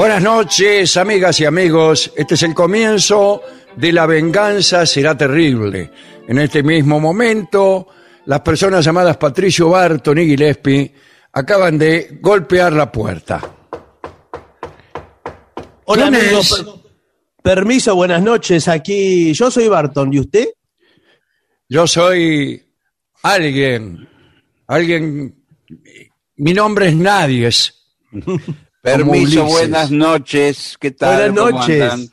Buenas noches, amigas y amigos. Este es el comienzo de La venganza será terrible. En este mismo momento, las personas llamadas Patricio Barton y Gillespie acaban de golpear la puerta. Hola, ¿Quién amigo. es? per- permiso, buenas noches. Aquí yo soy Barton. ¿Y usted? Yo soy alguien, alguien, mi nombre es Nadies. Permiso, buenas noches. ¿Qué tal? Buenas noches.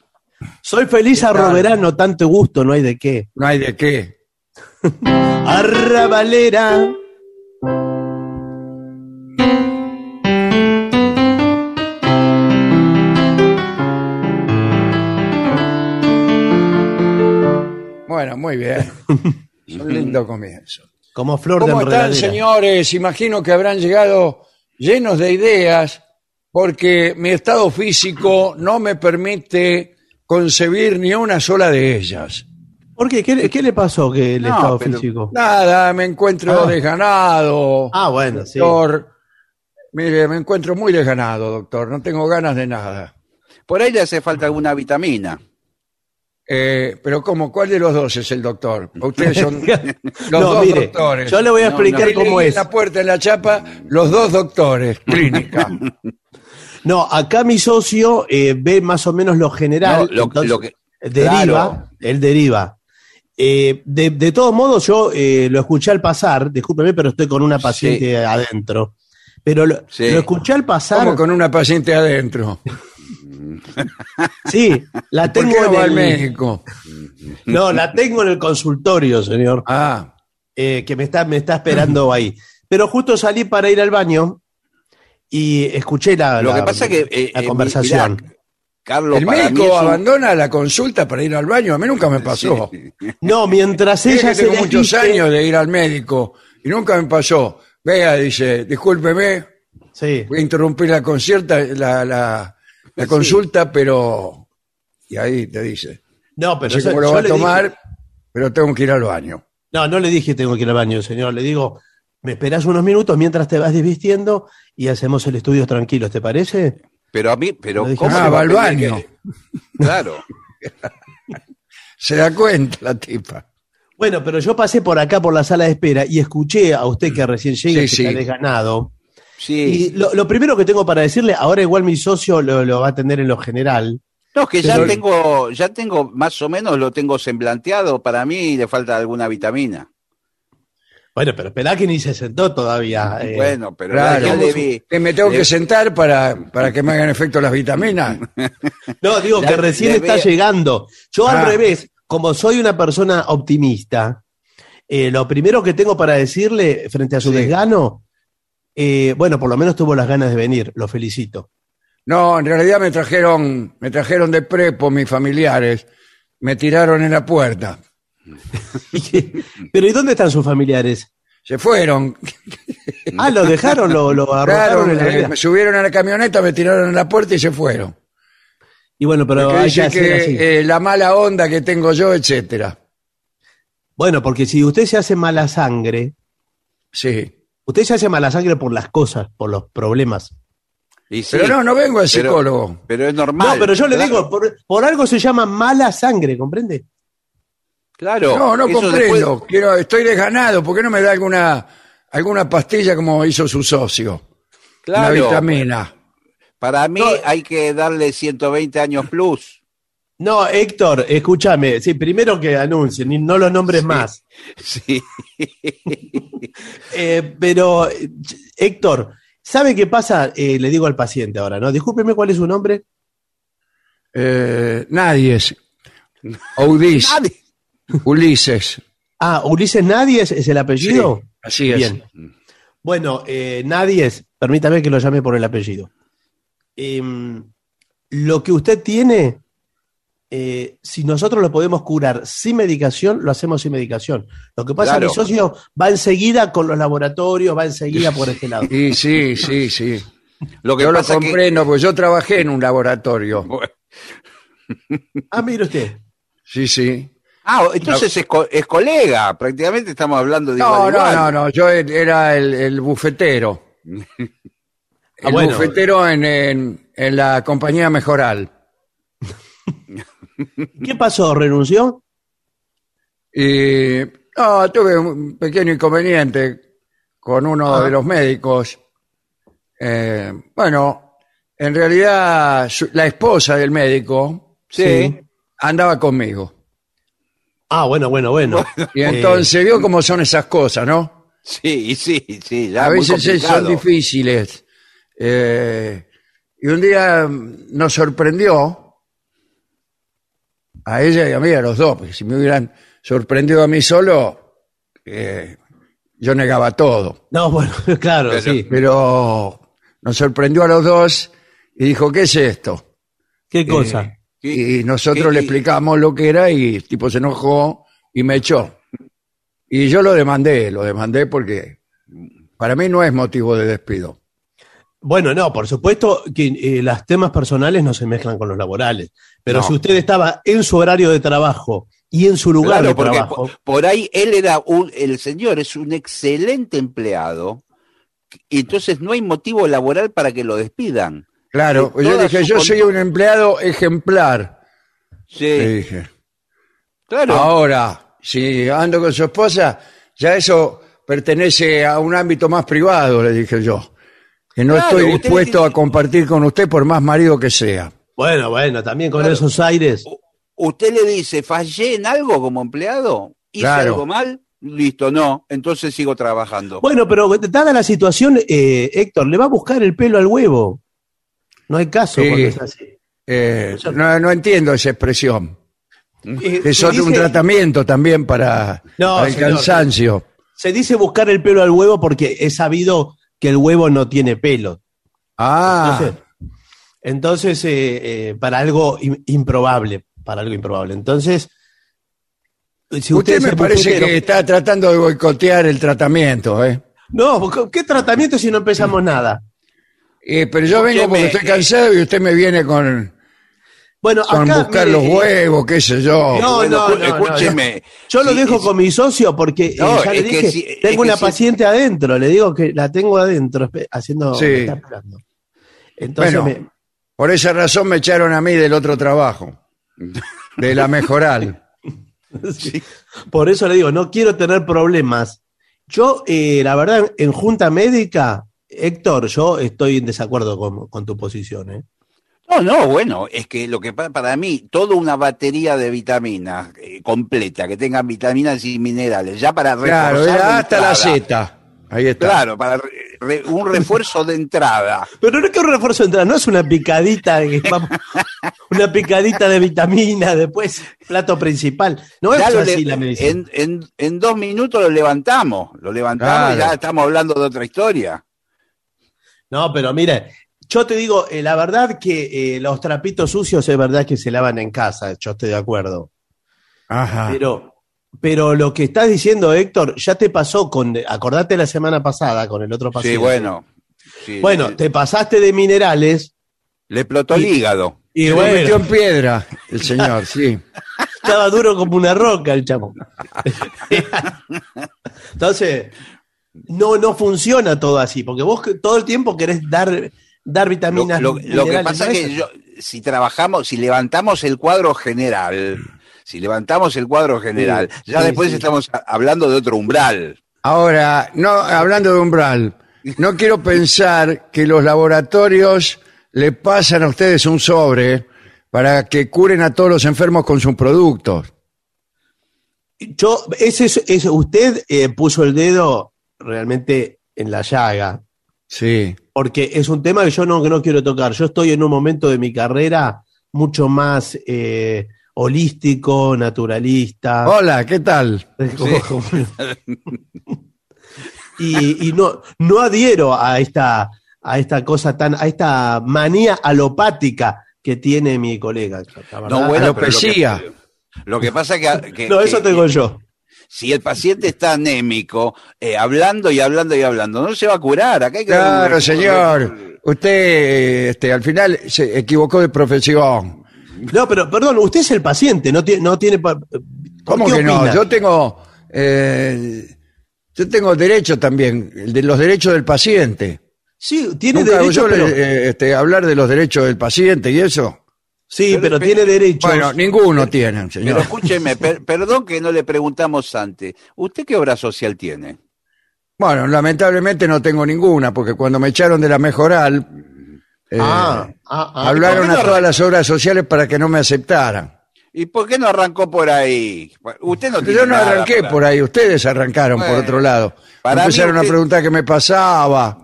Soy feliz ¿Qué tal? arroberano, tanto gusto, no hay de qué. No hay de qué. Arrabalera. Bueno, muy bien. Un lindo comienzo. Como flor de ¿Cómo están, señores? Imagino que habrán llegado llenos de ideas porque mi estado físico no me permite concebir ni una sola de ellas. ¿Por qué? ¿Qué, le- qué le pasó que el No, estado pero- físico? Nada, me encuentro Ah. desganado. Ah, bueno, sí. doctor. Mire, me encuentro muy desganado, doctor. No tengo ganas de nada. Por ahí le hace falta alguna vitamina. Eh, pero ¿cómo? ¿Cuál de los dos es el doctor? Ustedes son los No, dos mire, doctores. yo le voy a No, explicar Ahí cómo leí es. En la puerta, en la chapa, los dos doctores, clínica. No, acá mi socio eh, ve más o menos lo general. No, lo- entonces, lo que- deriva, claro. él deriva. Eh, de, de todos modos, yo eh, lo escuché al pasar, discúlpeme, pero estoy con una paciente adentro. Pero lo, Sí. lo escuché al pasar. Como con una paciente adentro. Sí, la ¿Por tengo qué no en va al el- médico? No, la tengo en el consultorio, señor, Ah, eh, que me está, me está esperando ahí. Pero justo salí para ir al baño y escuché la, Lo la- que pasa es que. eh, la eh, conversación. mirá, Carlos, el médico abandona la consulta para ir al baño. A mí nunca me pasó. No, mientras ella se tengo muchos años de ir al médico y nunca me pasó. Vea, dice, discúlpeme, Sí. voy a interrumpir la concierta, la, la, la Sí. consulta, pero... Y ahí te dice, No, no pero sé yo- cómo lo va a tomar, dije- pero tengo que ir al baño. no, no le dije tengo que ir al baño, señor. Le digo, me esperás unos minutos mientras te vas desvistiendo y hacemos el estudio tranquilos, ¿te parece? Pero a mí, pero dije, ¿cómo ah, va al baño. que- Claro. Se da cuenta la tipa. Bueno, pero yo pasé por acá por la sala de espera y escuché a usted que recién llega Sí, y sí. que está desganado. Y Sí. lo, lo primero que tengo para decirle, ahora igual mi socio lo, lo va a atender en lo general. No, es que ya Pero- tengo, ya tengo, más o menos lo tengo semblanteado. Para mí le falta alguna vitamina. Bueno, pero esperá que ni se sentó todavía. eh. bueno, pero Claro. ya le vi. Que me tengo le- que sentar para, para que me hagan efecto las vitaminas. No, digo que recién está llegando. Yo Ah. al revés, como soy una persona optimista, eh, lo primero que tengo para decirle frente a su Sí. desgano, eh, bueno, por lo menos tuvo las ganas de venir, lo felicito. No, en realidad me trajeron, me trajeron de prepo mis familiares. Me tiraron en la puerta. Pero ¿y dónde están sus familiares? Se fueron. Ah, lo dejaron, lo, lo Claro, arrojaron en la vereda. me subieron a la camioneta, me tiraron en la puerta y se fueron. Y bueno, pero Porque hay que dice hacer así. que eh, la mala onda que tengo yo, etcétera. Bueno, porque si usted se hace mala sangre, Sí. usted se hace mala sangre por las cosas, por los problemas. Y sí, Pero no, no vengo al psicólogo. pero es normal. no, pero yo le digo, por, por algo se llama mala sangre, ¿comprende? Claro. No, no comprendo. después- Quiero, estoy desganado. ¿Por qué no me da alguna, alguna pastilla como hizo su socio? claro, Una vitamina. Para mí No. hay que darle 120 años plus. No, Héctor, escúchame, sí, primero que anuncien, y no los nombres más. Sí. Eh, pero, Héctor, ¿sabe qué pasa? Eh, le digo al paciente ahora, ¿no? Discúlpeme cuál es su nombre. Eh, nadie es. Audis. Nadie. Ulises. Ah, Ulises Nadie es, el apellido. Sí, así es. Bien. Bueno, eh, Nadie es, permítame que lo llame por el apellido. Em, lo que usted tiene, eh, si nosotros lo podemos curar sin medicación, lo hacemos sin medicación. Lo que pasa es que Claro. mi socio va enseguida con los laboratorios, va enseguida por este lado. Y sí, sí, sí. Lo que Yo lo pasa que comprendo, porque yo trabajé en un laboratorio. Bueno. Ah, mire usted. Sí, sí. Ah, entonces es, co- es colega, prácticamente estamos hablando de No, igual no, igual. no, no. Yo e- era el, el bufetero. El Ah, bueno. bufetero en, en- en la compañía Mejoral. ¿Qué pasó? ¿Renunció? Y no, tuve un pequeño inconveniente con uno Ah. de los médicos. Eh, bueno, en realidad su- la esposa del médico Sí. andaba conmigo. Ah, bueno, bueno, bueno. Y Eh, entonces vio cómo son esas cosas, ¿no? Sí, sí, sí, ya A veces eh, son difíciles. Eh, y un día nos sorprendió a ella y a mí, a los dos, porque si me hubieran sorprendido a mí solo, eh, yo negaba todo. No, bueno, claro, Pero- sí. Pero nos sorprendió a los dos y dijo, ¿qué es esto? ¿Qué cosa? ¿Qué- Y nosotros qué- le explicamos lo que era y el tipo se enojó y me echó. Y yo lo demandé, lo demandé porque para mí no es motivo de despido. Bueno, no, por supuesto que eh, los temas personales no se mezclan con los laborales. Pero No. si usted estaba en su horario de trabajo y en su lugar Claro, de porque trabajo, por, por ahí él era un, el señor es un excelente empleado y entonces no hay motivo laboral para que lo despidan. Claro, De yo dije, yo soy un empleado ejemplar, Sí, le dije. claro. Ahora, si ando con su esposa, ya eso pertenece a un ámbito más privado, le dije yo. Que no Claro, estoy dispuesto tiene- a compartir con usted por más marido que sea. bueno, bueno, también con Claro. esos aires. Usted le dice, fallé en algo como empleado, hice Claro. algo mal, listo, no, entonces sigo trabajando. Bueno, pero dada la situación, eh, Héctor, le va a buscar el pelo al huevo. No hay caso Sí. cuando es así. Eh, no, no entiendo esa expresión. Eh, Es otro un tratamiento también para, No, para el señor. cansancio. se dice buscar el pelo al huevo porque es sabido que el huevo no tiene pelo. Ah, Entonces, entonces, eh, eh, para algo im- improbable, para algo improbable. Entonces, si usted es me parece que está tratando de boicotear el tratamiento, ¿eh? No, ¿qué tratamiento si no empezamos nada? Eh, pero yo vengo porque estoy cansado y usted me viene con, Bueno, con acá, buscar mire, los huevos, qué sé yo. No, Bueno, no, escúcheme. Yo lo Sí, dejo es- con mi socio porque eh, ya le dije, si- tengo una si- paciente adentro, le digo que la tengo adentro, haciendo, Sí. me está esperando. Entonces, Bueno. me- Por esa razón me echaron a mí del otro trabajo, de la mejoral. Sí. Por eso le digo, no quiero tener problemas. Yo, eh, la verdad, en junta médica, Héctor, yo estoy en desacuerdo con, con tu posición. ¿eh? No, no, bueno, es que lo que pa- para mí, toda una batería de vitaminas eh, completa, que tengan vitaminas y minerales, ya para Claro, reforzar era de hasta la. Z. Ahí está. Claro, para re- re- un refuerzo de entrada. Pero no es que un refuerzo de entrada, no es una picadita, que vamos- una picadita de vitamina, después plato principal. No es así le- la medicina. en, en, en dos minutos lo levantamos, lo levantamos y Claro. ya estamos hablando de otra historia. No, pero mire, yo te digo, eh, la verdad que eh, los trapitos sucios es verdad que se lavan en casa, yo estoy de acuerdo. Ajá. Pero, pero lo que estás diciendo, Héctor, ya te pasó con, acordate la semana pasada con el otro paciente. Sí, bueno. sí, Bueno, eh, te pasaste de minerales le explotó el hígado. y bueno, metió en piedra el señor, sí. estaba duro como una roca el chamo. Entonces, no, no funciona todo así, porque vos todo el tiempo querés dar, dar vitaminas. lo- lo que pasa ¿no es que yo, si trabajamos, si levantamos el cuadro general, si levantamos el cuadro general, Sí, ya sí, después sí. estamos hablando de otro umbral. Ahora, no, hablando de umbral, no quiero pensar que los laboratorios le pasan a ustedes un sobre para que curen a todos los enfermos con sus productos. Yo, ese es, es- usted eh, puso el dedo realmente en la llaga, Sí. porque es un tema que yo no, que no quiero tocar. Yo estoy en un momento de mi carrera mucho más eh, holístico, naturalista. Hola, ¿qué tal? y, y no, no adhiero a esta, a esta cosa tan, a esta manía alopática que tiene mi colega. No, bueno, Alopecia. Lo que, lo que pasa que, que- No, eso que- tengo yo. Si el paciente está anémico, eh, hablando y hablando y hablando, no se va a curar. Acá hay que un Claro, señor. Usted este, al final se equivocó de profesión. No, pero perdón, usted es el paciente, no tiene, no tiene. pa- ¿por ¿Cómo que no? Yo tengo, eh, yo tengo derecho también, el de los derechos del paciente. Sí, tiene Nunca derecho, yo pero, eh, este, hablar de los derechos del paciente y eso. Sí, pero- pero, pero- tiene derecho. Bueno, ninguno tienen, Pero señor. escúcheme, per- perdón que no le preguntamos antes. ¿Usted qué obra social tiene? Bueno, lamentablemente no tengo ninguna, porque cuando me echaron de la mejoral, eh, ah, ah, ah. hablaron ¿por qué a no todas las obras sociales para que no me aceptaran. ¿Y por qué no arrancó por ahí? Usted no tiene Yo no nada arranqué por ahí, ustedes arrancaron por otro lado. para Empezaron mí a usted- preguntar qué me pasaba,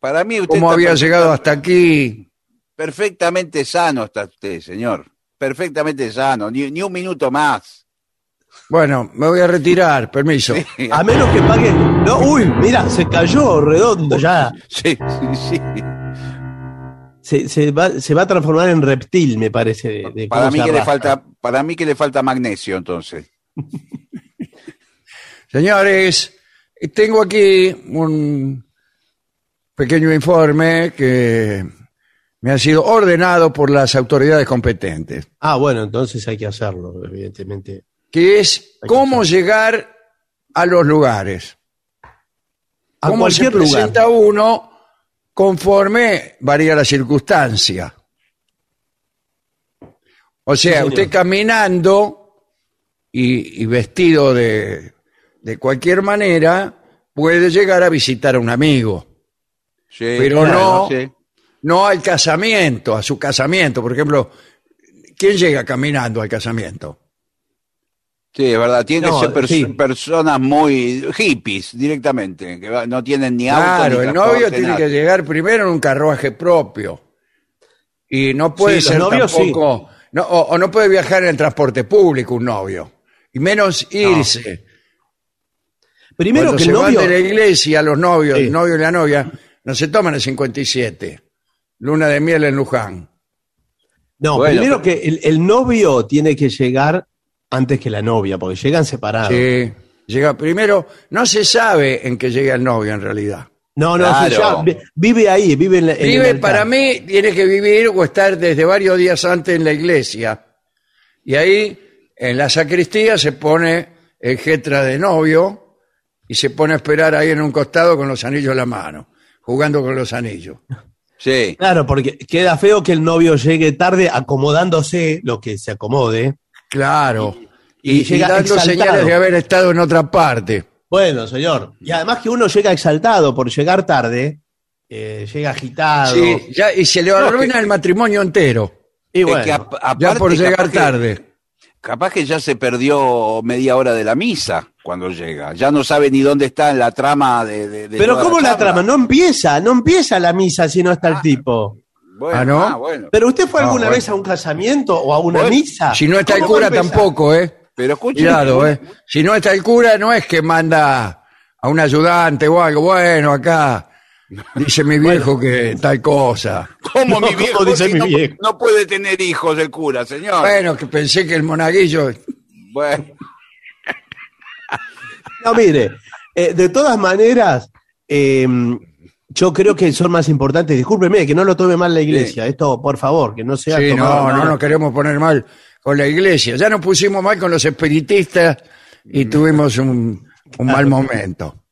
Para mí usted cómo había llegado hasta aquí. Perfectamente sano está usted, señor. Perfectamente sano. Ni, ni un minuto más. Bueno, me voy a retirar, permiso. A menos que pague. No, uy, mira, se cayó redondo ya. Sí, sí, sí. Se, se va, se va a transformar en reptil, me parece. de- de Para mí que le falta, para mí que le falta magnesio, entonces. Señores, tengo aquí un pequeño informe que me ha sido ordenado por las autoridades competentes, Ah, bueno, entonces hay que hacerlo, evidentemente. que es Hay cómo hacerlo. llegar a los lugares. A cómo cualquier se lugar. presenta uno conforme varía la circunstancia. O sea, usted caminando y, y vestido de, de cualquier manera puede llegar a visitar a un amigo. Sí, Pero no- sí. No al casamiento, a su casamiento. Por ejemplo, ¿quién llega caminando al casamiento? Sí, es verdad. Tienen No, que ser pers- sí. personas muy hippies directamente, que va- no tienen ni auto Claro, ni el transporte, novio tiene nada. que llegar primero en un carruaje propio. Y no puede Sí, los ser novios tampoco. No, o, o no puede viajar en el transporte público un novio. Y menos irse. Primero Cuando que se el van novio. de la iglesia, los novios, Sí. el novio y la novia, no se toman el 57. Luna de miel en Luján. No, Bueno, primero pero- que el, el novio tiene que llegar antes que la novia, porque llegan separados. Sí. Llega primero, no se sabe en qué llega el novio en realidad. No, no, Claro. vive ahí, vive en, la- en el Vive, altar. para mí, tiene que vivir o estar desde varios días antes en la iglesia. Y ahí, en la sacristía, se pone el jetra de novio y se pone a esperar ahí en un costado con los anillos en la mano, jugando con los anillos. Sí. Claro, porque queda feo que el novio llegue tarde acomodándose lo que se acomode. Claro. y, y llega dando exaltado. señales de haber estado en otra parte. Bueno, señor. Y además que uno llega exaltado por llegar tarde, eh, llega agitado. Sí, ya, y se le arruina el matrimonio entero, Y Es que ya por llegar tarde. Capaz que ya se perdió media hora de la misa cuando llega. Ya no sabe ni dónde está en la trama de. de- de pero ¿cómo la trama? No empieza, no empieza la misa si no está el tipo. Bueno, Ah, ¿no? bueno. Pero usted fue Ah, alguna bueno. vez a un casamiento o a una Bueno, misa. Si no está el ¿Cómo va cura tampoco, ¿eh? Pero escuche. Cuidado, ¿eh? Si no está el cura, no es que manda a un ayudante o algo. Bueno, acá dice mi viejo que tal cosa. ¿Cómo No, mi viejo? ¿cómo dice si mi no, viejo? no puede tener hijos el cura, señor. Bueno, que pensé que el monaguillo... Bueno, No, mire, eh, de todas maneras, eh, yo creo que son más importantes. Discúlpeme, que no lo tome mal la iglesia. Esto, por favor, que no sea Sí, no, mal. no nos queremos poner mal con la iglesia. Ya nos pusimos mal con los espiritistas y tuvimos un, un mal momento.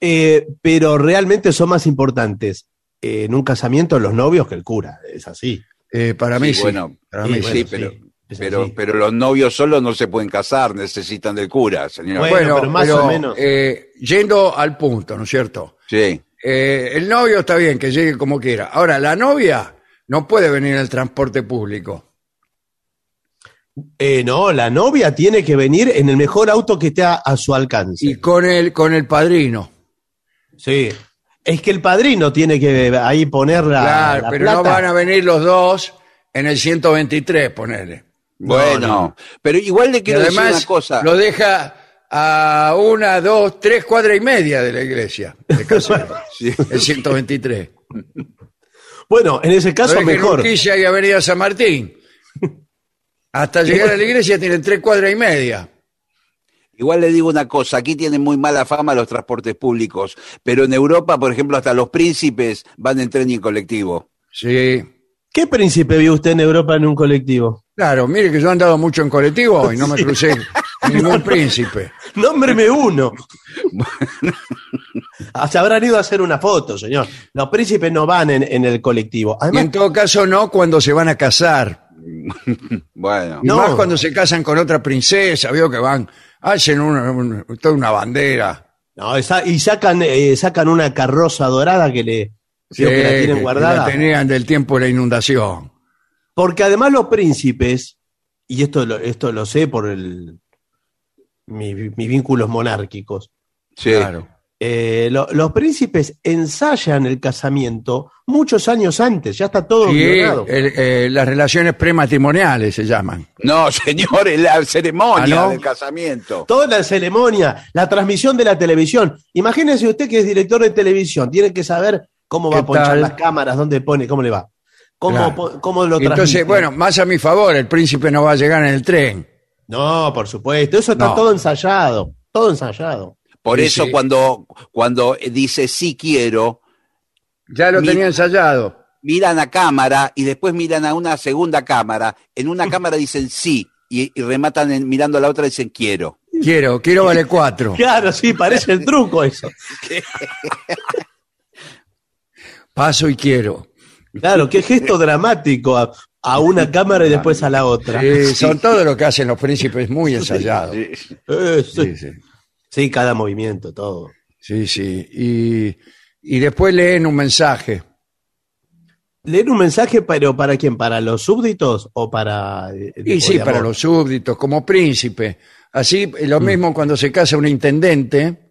Eh, pero realmente son más importantes eh, en un casamiento los novios que el cura. Es así. Eh, para mí sí, sí. bueno, para sí, mí bueno, sí. pero, pero, los novios solos no se pueden casar, necesitan del cura, señor. Bueno, Bueno, pero más o menos. eh, yendo al punto, ¿no es cierto? Sí. Eh, el novio está bien, que llegue como quiera. Ahora, la novia no puede venir en el transporte público. Eh, no, la novia tiene que venir en el mejor auto que esté a, a su alcance. Y con el, con el padrino. Sí. Es que el padrino tiene que ahí poner la, claro, la pero plata. no van a venir los dos en el 123, ponele. Bueno, no. pero igual le quiero decir además una cosa. lo deja a una, dos, tres cuadras y media de la iglesia. De Caseros, Sí. el 123. Bueno, en ese Lo caso deja en mejor. Y Avenida San Martín. Hasta llegar a la iglesia tienen tres cuadras y media. Igual le digo una cosa, aquí tienen muy mala fama los transportes públicos, pero en Europa, por ejemplo, hasta los príncipes van en tren y en colectivo. Sí. ¿Qué príncipe vio usted en Europa en un colectivo? Claro, mire que yo he andado mucho en colectivo y no me crucé ningún príncipe. Nómbreme uno. Se habrán ido a hacer una foto, señor. Los príncipes no van en, en el colectivo. Y en todo caso no cuando se van a casar. Bueno, Y No. más cuando se casan con otra princesa, veo que van, hacen una, una- toda una bandera. no, esa- y sacan, eh, sacan una carroza dorada que le creo que la Sí, tienen que guardada. la tenían del tiempo de la inundación. Porque además los príncipes, y esto lo, esto lo sé por el, mi- mis vínculos monárquicos, sí. Claro. Eh, lo- los príncipes ensayan el casamiento muchos años antes, ya está todo Sí, el- eh, las relaciones prematrimoniales se llaman. No, señor, es la ceremonia ¿Ah, no? del casamiento. Toda la ceremonia, la transmisión de la televisión. Imagínese usted que es director de televisión, tiene que saber cómo va ¿Qué a ponchar tal? las cámaras, dónde pone, cómo le va. Cómo, Claro. cómo lo Entonces, transmite. bueno, más a mi favor, el príncipe no va a llegar en el tren. No, por supuesto, eso está No. todo ensayado, todo ensayado. Por Sí, eso sí. cuando, cuando dice sí quiero, Ya lo tenía ensayado. miran a cámara y después miran a una segunda cámara. En una cámara dicen sí y, y rematan en- mirando a la otra y dicen quiero. Quiero, quiero vale cuatro. Claro, sí, parece el truco eso. Paso y quiero. Claro, qué gesto dramático a, a una cámara y después a la otra. Sí, Son todo lo que hacen los príncipes muy ensayados. Eh, Sí, sí. Sí. Cada movimiento, todo. Sí, sí. Y, y después leen un mensaje. ¿Leer un mensaje, pero para quién? ¿Para los súbditos o para.? eh, Y o sí, para los súbditos, como príncipe. Así, eh, Mm. lo mismo cuando se casa un intendente,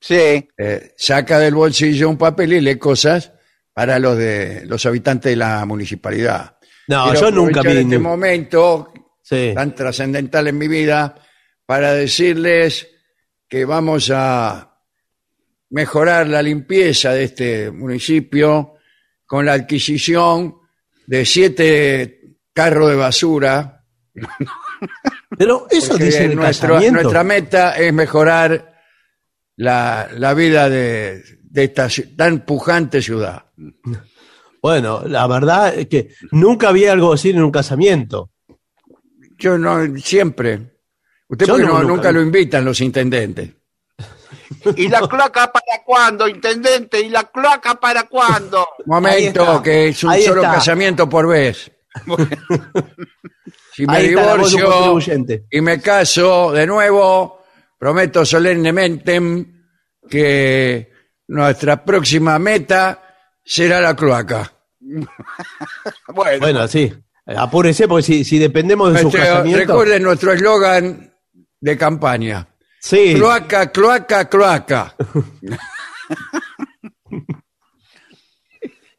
Sí, eh, saca del bolsillo un papel y lee cosas para los de los habitantes de la municipalidad. No, Quiero yo nunca vi. este momento Sí. tan trascendental en mi vida para decirles que vamos a mejorar la limpieza de este municipio con la adquisición de siete carros de basura. Pero eso porque dice el nuestro- casamiento. nuestra meta es mejorar la, la vida de, de esta tan pujante ciudad. Bueno, la verdad es que nunca vi algo así en un casamiento. Yo no, siempre. Usted Yo porque no, nunca lo invitan los intendentes. ¿Y la cloaca para cuándo, intendente? ¿Y la cloaca para cuándo? Momento, está, que es un ahí solo está. casamiento por vez. Si me Ahí está la voz de un divorcio contribuyente. y me caso de nuevo, prometo solemnemente que nuestra próxima meta será la cloaca. Bueno, Bueno, sí. Apúrese porque si, si dependemos de su Este, casamiento. recuerden nuestro eslogan de campaña. Sí. Cloaca, cloaca, cloaca.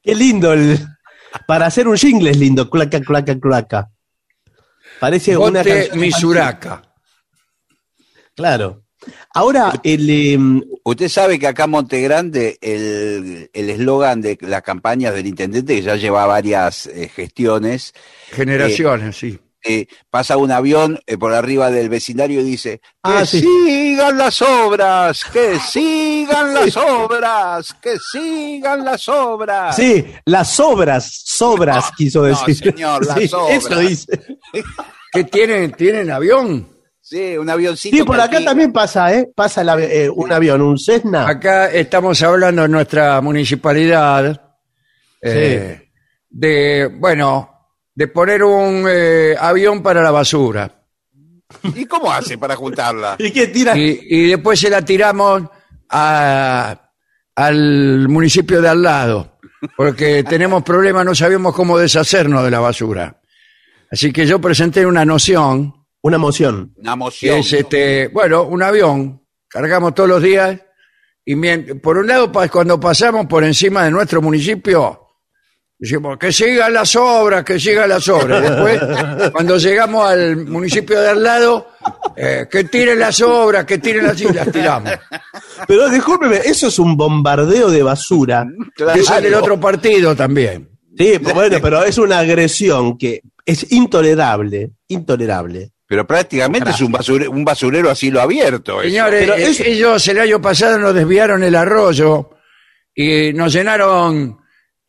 Qué lindo el. Para hacer un jingle es lindo. Claca, claca, claca. Parece una canción. Misuraca. Claro. Ahora, el. em, usted sabe que acá en Monte Grande el el eslogan de las campañas del intendente, que ya lleva varias eh, gestiones, Generaciones, sí. Eh, pasa un avión eh, por arriba del vecindario y dice, que Ah, sí. sigan las obras, que sigan las obras, que sigan las obras. sí, las obras, sobras, No, quiso no, decir. señor, las Sí, obras. Eso dice. ¿Qué tienen? ¿Tienen avión? Sí, un avioncito. Sí, por que acá aquí- también pasa, ¿eh? Pasa eh, un avión, un Cessna. Acá estamos hablando en nuestra municipalidad eh, de, bueno, de poner un eh, avión para la basura. ¿Y cómo hace para juntarla? ¿Y qué tira? Y, y después se la tiramos a- al municipio de al lado, porque tenemos problemas, no sabemos cómo deshacernos de la basura. Así que yo presenté una noción, Una moción. Una que moción. es este, bueno, un avión, cargamos todos los días, y mien- por un lado, pa- cuando pasamos por encima de nuestro municipio, decimos que sigan las obras, que sigan las obras. Después, cuando llegamos al municipio de al lado, eh, que tiren las obras, que tiren las y las tiramos. Pero discúlpeme, eso es un bombardeo de basura. Claro. Que sale el otro partido también. Sí, pues bueno, pero es una agresión que es intolerable, intolerable. Pero prácticamente es un basurero, un basurero a cielo abierto. eso. Señores, Pero eso- ellos el año pasado nos desviaron el arroyo y nos llenaron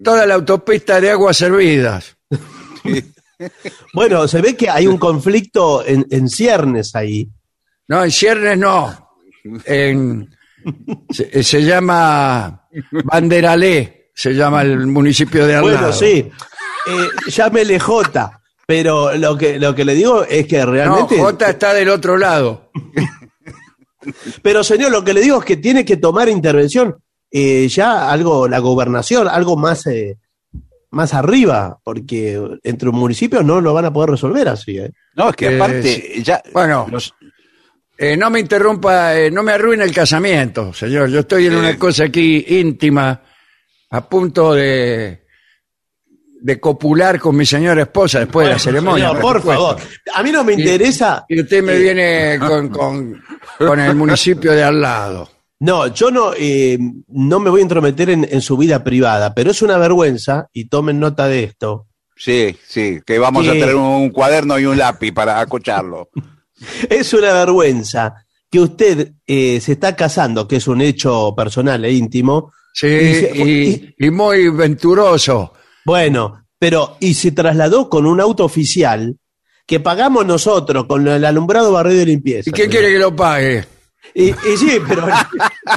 toda la autopista de aguas servidas. Bueno, se ve que hay un conflicto en, en ciernes ahí. No, en Ciernes no. En, se, se llama Banderalé, se llama el municipio de al Bueno, sí, eh, llámele J, pero lo que, lo que le digo es que No, realmente... J está del otro lado. Pero señor, lo que le digo es que tiene que tomar intervención eh, ya algo, la gobernación, algo más, eh, más arriba, porque entre municipios no lo van a poder resolver así. ¿eh? No, es que Eh, aparte, ya. Bueno, los- Eh, no me interrumpa, eh, no me arruine el casamiento, señor. Yo estoy en una cosa aquí íntima, a punto de, de copular con mi señora esposa después de la ceremonia. Señor, por supuesto. favor, a mí no me interesa... Y usted me eh, viene con, con, con el municipio de al lado. No, yo no, eh, no me voy a entrometer en, en su vida privada, pero es una vergüenza, y tomen nota de esto, sí, sí, que vamos a tener un cuaderno y un lápiz para escucharlo. es una vergüenza que usted eh, se está casando, que es un hecho personal e íntimo, Sí, Y se- y, y muy venturoso. bueno, pero y se trasladó con un auto oficial que pagamos nosotros con el alumbrado barrio de limpieza. ¿Y quién quiere que lo pague? Y, y sí, pero,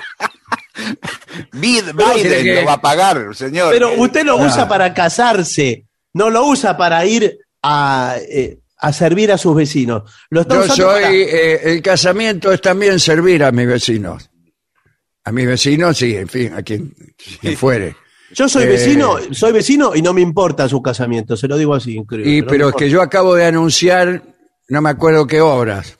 Bid- Pero Biden que- lo va a pagar, señor. pero usted lo Ah. usa para casarse, no lo usa para ir a, eh, a servir a sus vecinos. Lo está Yo usando soy, para- eh, el casamiento es también servir a mis vecinos. A mis vecinos, sí, en fin, a quien, quien fuere. Yo soy Eh, vecino, soy vecino y no me importa su casamiento, se lo digo así. creo, Y, no pero es que yo acabo de anunciar, no me acuerdo qué obras.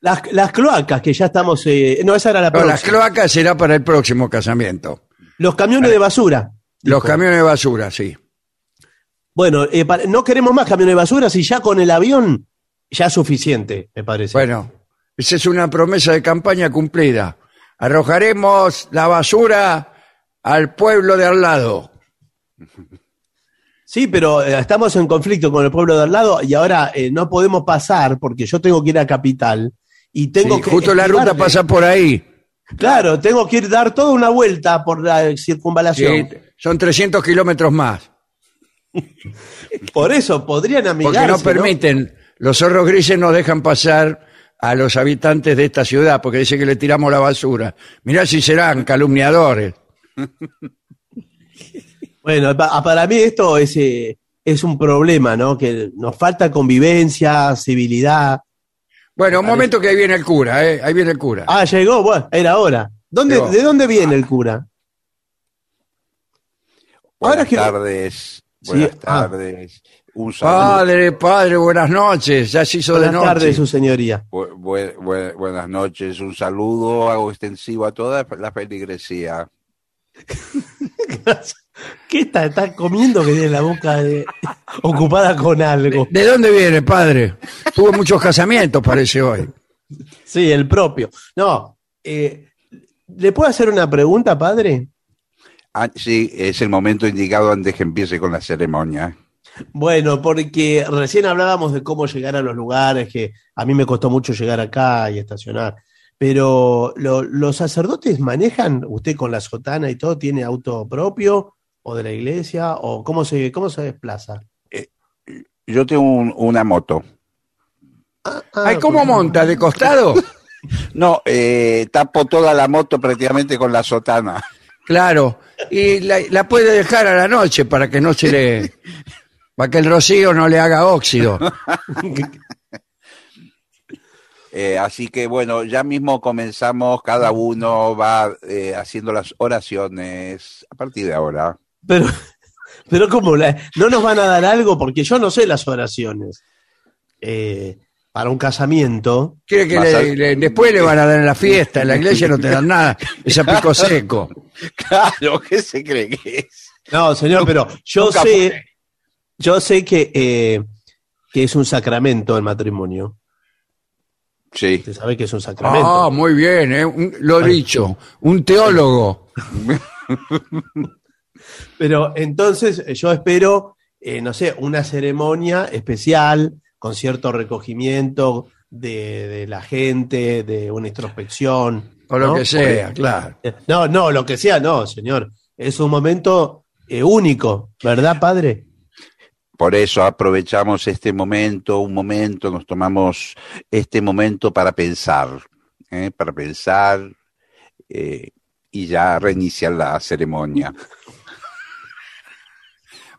Las, las cloacas que ya estamos. eh, no, esa era la No, las cloacas será para el próximo casamiento. Los camiones de basura. Los dijo. camiones de basura, sí. Bueno, eh, no queremos más camiones de basura si ya con el avión ya es suficiente, me parece. Bueno, esa es una promesa de campaña cumplida. Arrojaremos la basura al pueblo de al lado. Sí, pero eh, estamos en conflicto con el pueblo de al lado y ahora eh, no podemos pasar porque yo tengo que ir a Capital y tengo Sí, que. justo la ruta pasa por ahí. Claro, tengo que ir dar toda una vuelta por la circunvalación. Sí, son 300 kilómetros más. Por eso podrían amigarse. Porque no permiten, los zorros grises no dejan pasar a los habitantes de esta ciudad porque dicen que le tiramos la basura. Mirá si serán calumniadores. Bueno, pa- para mí esto es, eh, es un problema, ¿no? Que nos falta convivencia, civilidad. Bueno, un momento que ahí viene el cura, ¿eh? Ahí viene el cura. Ah, llegó, bueno, era hora. ¿Dónde, Llegó. ¿De dónde viene el cura? Ahora Buenas que- tardes. Sí, Buenas ah. tardes. Un saludo. Padre, padre, buenas noches. Ya se hizo de Buenas noche. tardes, su señoría. Bu- bu- bu- buenas noches. Un saludo hago extensivo a toda la feligresía. ¿Qué está? Está comiendo que tiene la boca de- ocupada con algo. ¿De dónde viene, padre? Tuvo muchos casamientos, parece hoy. Sí, el propio. No, eh, ¿le puedo hacer una pregunta, padre? Ah, sí, es el momento indicado antes que empiece con la ceremonia. Bueno, porque recién hablábamos de cómo llegar a los lugares, que a mí me costó mucho llegar acá y estacionar. Pero lo- los sacerdotes manejan, usted con la sotana y todo, ¿tiene auto propio o de la iglesia? ¿O cómo se, cómo se desplaza? Yo tengo un- una moto. Ah, Ay, ¿cómo monta? ¿De costado? No, eh, tapo toda la moto prácticamente con la sotana. Claro. Y la, la puede dejar a la noche para que no se le... Para que el rocío no le haga óxido. Eh, así que bueno, ya mismo comenzamos, cada uno va eh, haciendo las oraciones a partir de ahora. Pero, pero ¿cómo? La- ¿No nos van a dar algo? Porque yo no sé las oraciones. Eh, para un casamiento. Quiere que Vas le- a- le- después le van a dar en la fiesta. En la iglesia no te dan nada. Es a pico seco. Claro, ¿qué se cree que es? No, señor, pero yo Nunca sé, fue. yo sé que, eh, que es un sacramento el matrimonio. Sí. Usted sabe que es un sacramento. Ah, muy bien, ¿eh? Un- lo dicho. Un teólogo. Pero entonces eh, yo espero, eh, no sé, una ceremonia especial con cierto recogimiento de, de la gente, de una introspección. O lo ¿no? que sea, claro. Eh, No, no, lo que sea, no, señor. Es un momento eh, único, ¿verdad, padre? Por eso aprovechamos este momento, un momento, nos tomamos este momento para pensar, ¿eh? para pensar eh, y ya reiniciar la ceremonia.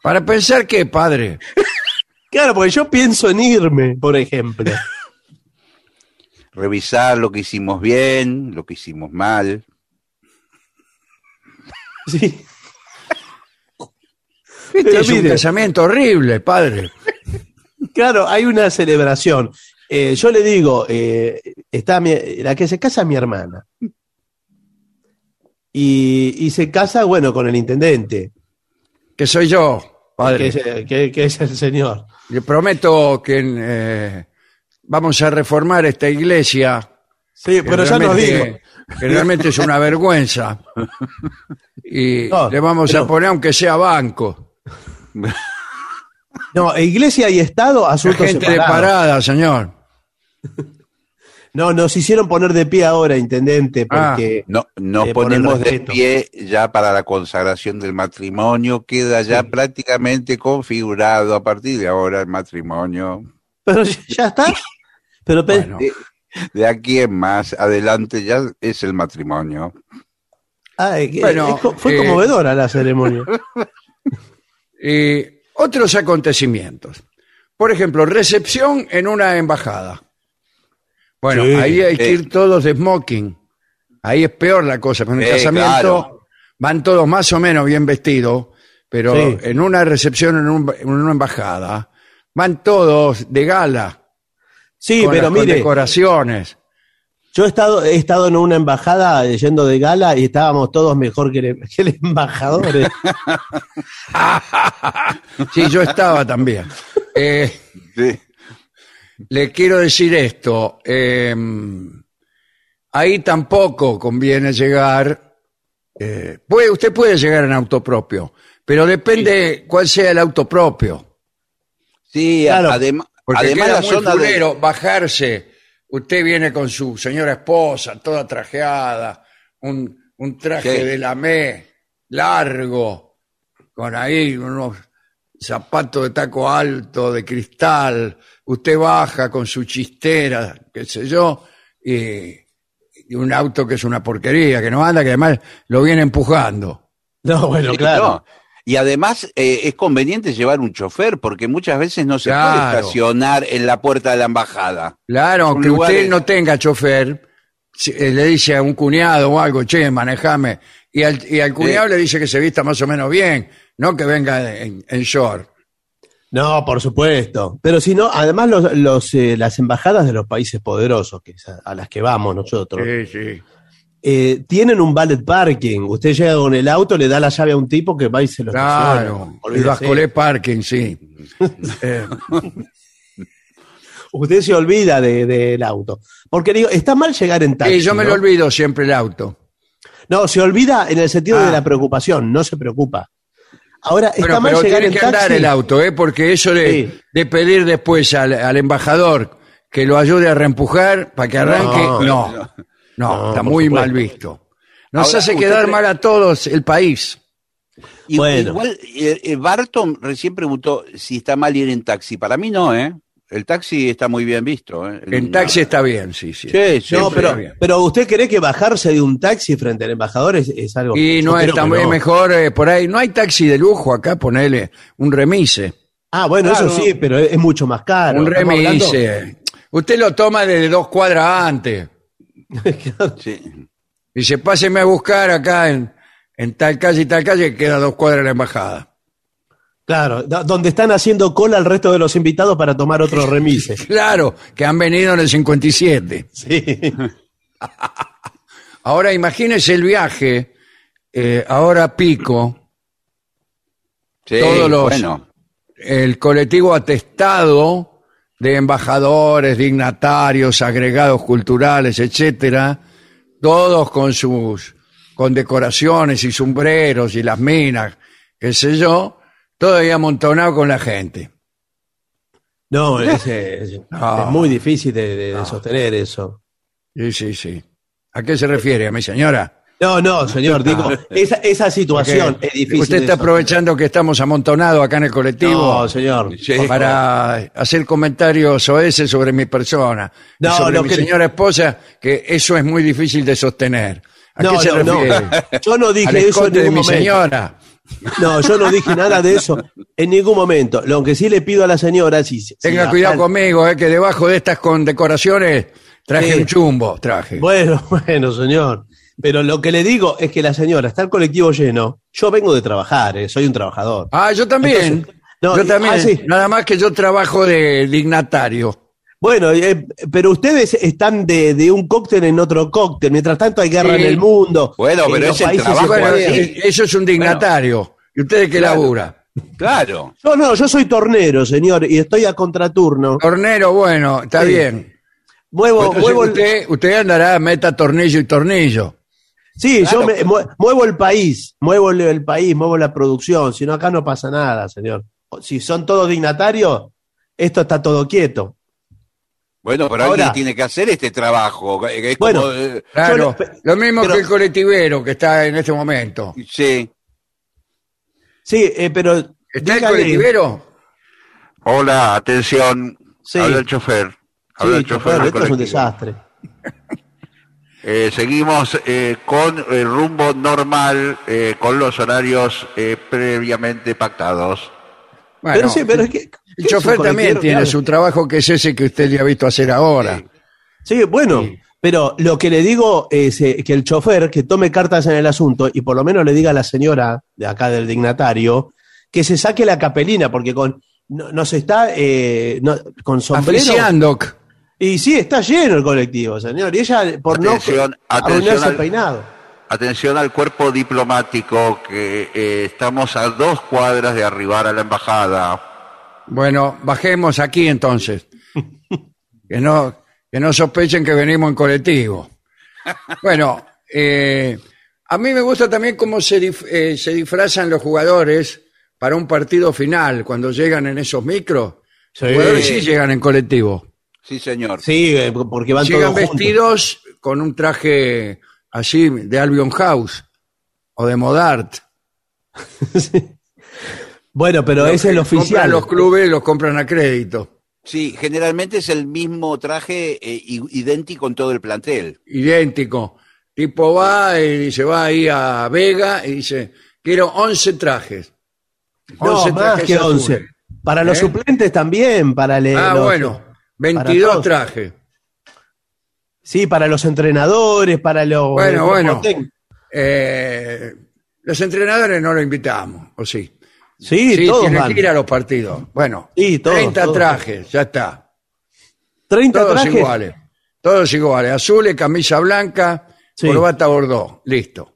Para pensar que, padre, Claro, porque yo pienso en irme, por ejemplo. Revisar lo que hicimos bien, lo que hicimos mal. Sí. este Pero es un casamiento horrible, padre. Claro, hay una celebración. Eh, yo le digo, eh, está mi- la que se casa es mi hermana. Y, y se casa, bueno, con el intendente, Que soy yo, padre. que- que es el señor. Le prometo que eh, vamos a reformar esta iglesia. Sí, pero ya nos digo. Que realmente es una vergüenza. Y No, le vamos a poner, aunque sea banco. No, iglesia y Estado, asuntos Gente de separados. parada, señor. No, nos hicieron poner de pie ahora, intendente, Ah. porque No, nos Eh, ponemos de pie ya para la consagración del matrimonio. Queda ya prácticamente configurado a partir de ahora el matrimonio. pero ya- ya está. Pero Bueno. De aquí en más adelante ya es el matrimonio. Ay, que- Bueno, es fue eh, conmovedora la ceremonia. Y otros acontecimientos. Por ejemplo, recepción en una embajada. Bueno, Sí. ahí hay que Eh. ir todos de smoking. Ahí es peor la cosa. En el Eh, casamiento claro. van todos más o menos bien vestidos, pero Sí. en una recepción en, un- en una embajada van todos de gala. Sí, con pero las mire, condecoraciones. yo he estado, he estado en una embajada yendo de gala y estábamos todos mejor que el, que el embajador. eh. Sí, yo estaba también. Eh, Sí. Le quiero decir esto. eh, ahí tampoco conviene llegar. eh, puede, usted puede llegar en auto propio, pero depende cuál sea el auto propio. Sí, Claro, adem- Porque además queda la muy zona de... fulero bajarse. Usted viene con su señora esposa, toda trajeada, un, un traje Sí. de lamé largo, con ahí unos zapatos de taco alto, de cristal. Usted baja con su chistera, qué sé yo, y, y un auto que es una porquería, que no anda, que además lo viene empujando. No, bueno, claro. no. Y además eh, es conveniente llevar un chofer porque muchas veces no se Claro. puede estacionar en la puerta de la embajada. Claro, aunque usted no tenga chofer, eh, le dice a un cuñado o algo, che, manejame. Y al, y al cuñado le dice que se vista más o menos bien, no que venga en, en short. No, por supuesto. Pero si no, además los, los, eh, las embajadas de los países poderosos, que a, a las que vamos nosotros, Sí, sí. eh, tienen un valet parking. Usted llega con el auto, le da la llave a un tipo que va y se lo Claro, el. Bascolé Parking, sí. Eh, Usted se olvida de- del auto. Porque digo, está mal llegar en taxi. sí, yo me ¿no? lo olvido siempre el auto. No, se olvida en el sentido Ah. de la preocupación, no se preocupa. Ahora, está Bueno, mal pero llegar tiene en que andar el auto, ¿eh? porque eso de, Sí. de pedir después al, al embajador que lo ayude a reempujar para que arranque, no, No, no, No, está muy supuesto. mal visto. Nos Ahora, hace quedar cree- mal a todos el país. Y- Bueno. Igual, eh, eh, Barton recién preguntó si está mal ir en taxi. Para mí no, ¿eh? El taxi está muy bien visto. ¿eh? En taxi está bien, sí, sí. Sí, sí, No, pero, pero ¿usted cree que bajarse de un taxi frente al embajador es, es algo Y no es también no. mejor eh, por ahí. No hay taxi de lujo acá, ponele un remise. Ah, bueno, Claro. eso sí, pero es, es mucho más caro. un remise. Usted lo toma desde dos cuadras antes. Sí. Dice, páseme a buscar acá en, en tal calle y tal calle, que queda dos cuadras la embajada. Claro, do- donde están haciendo cola el resto de los invitados para tomar otro remise. Claro, que han venido en el 57. Sí. Ahora imagínese el viaje, eh, ahora pico, Sí, Todos los- bueno. el colectivo atestado de embajadores, dignatarios, agregados culturales, etcétera, todos con sus condecoraciones y sombreros y las minas, qué sé yo, todo ahí amontonado con la gente. No, es, es- No. es muy difícil de, de- de sostener eso. Sí, sí, sí. ¿A qué se refiere, a mi señora? No, no, señor, digo, esa, esa situación Porque es difícil. Usted de está sostener. aprovechando que estamos amontonados acá en el colectivo. No, señor. Sí. para hacer comentarios oeces sobre mi persona y No, sobre lo mi que- señora esposa, que eso es muy difícil de sostener. ¿A No, qué se no, no. refiere? Yo no Al dije eso en escote de ningún mi momento. señora. No, yo no dije nada de eso en ningún momento. Lo que sí le pido a la señora, si, Tenga cuidado conmigo, eh, que debajo de estas condecoraciones traje Sí. un chumbo, traje. Bueno, bueno, señor. Pero lo que le digo es que la señora está el colectivo lleno. Yo vengo de trabajar, eh, soy un trabajador. ah, yo también. Entonces, no, yo también. ah, sí. Nada más que yo trabajo de dignatario. Bueno, eh, pero ustedes están de, de un cóctel en otro cóctel. Mientras tanto hay guerra Sí. en el mundo. Bueno, en pero es el trabajo eh, eso es un dignatario. ¿Y usted de qué Claro. labura? Claro. Yo no, yo soy tornero, señor, y estoy a contraturno. Tornero, bueno, está Sí. bien. Muevo, Entonces muevo el- usted, usted andará meta tornillo y tornillo. Sí, Claro. yo me- mue- muevo el país, muevo el, el país, muevo la producción, si no acá no pasa nada, señor. Si son todos dignatarios, esto está todo quieto. Bueno, pero Ahora- alguien tiene que hacer este trabajo. Es Bueno. como, eh, Claro, Yo lo mismo pero- que el colectivero que está en este momento. sí. Sí, eh, pero ¿Está el colectivero? Hola, atención. Sí. Habla el chofer. Habla Sí, el chofer esto es un desastre. Eh, seguimos eh, con el rumbo normal, eh, con los horarios eh, previamente pactados. Bueno, pero sí, pero es que el ¿qué es un chofer también tiene su trabajo que es ese que usted le ha visto hacer ahora. Sí, bueno, Sí. pero lo que le digo es eh, que el chofer que tome cartas en el asunto y por lo menos le diga a la señora de acá del dignatario que se saque la capelina porque con no, nos está eh, no- con sombrero Aficiando. y sí está lleno el colectivo, señor, y ella por Atención, no atención al- el peinado. Atención al cuerpo diplomático, que eh, estamos a dos cuadras de arribar a la embajada. Bueno, bajemos aquí entonces. que no, que no sospechen que venimos en colectivo. Bueno, eh, a mí me gusta también cómo se, dif- eh, se disfrazan los jugadores para un partido final, cuando llegan en esos micros. Sí. Los jugadores sí llegan en colectivo. Sí, señor. Sí, eh, porque van Llegan todos juntos. vestidos con un traje así de Albion House o de Modart. Bueno, pero Los ese es el oficial. Compran los clubes los compran a crédito. Sí, generalmente es el mismo traje eh, idéntico en todo el plantel. idéntico. Tipo va y dice, va ahí a Vega y dice, quiero 11 trajes. No, 11 más trajes que azules. 11. Para los ¿Eh? suplentes también, para le- Ah, los- bueno, para 22 todos. trajes. Sí, para los entrenadores, para los Bueno, el bueno. Eh, los entrenadores no lo invitamos, ¿o sí? Sí, todos tienen van. que ir a los partidos. Bueno, Sí, todos, 30 todos. trajes, ya está. 30 Todos trajes. iguales. Todos iguales. Azules, camisa blanca, Sí. corbata bordó. Listo.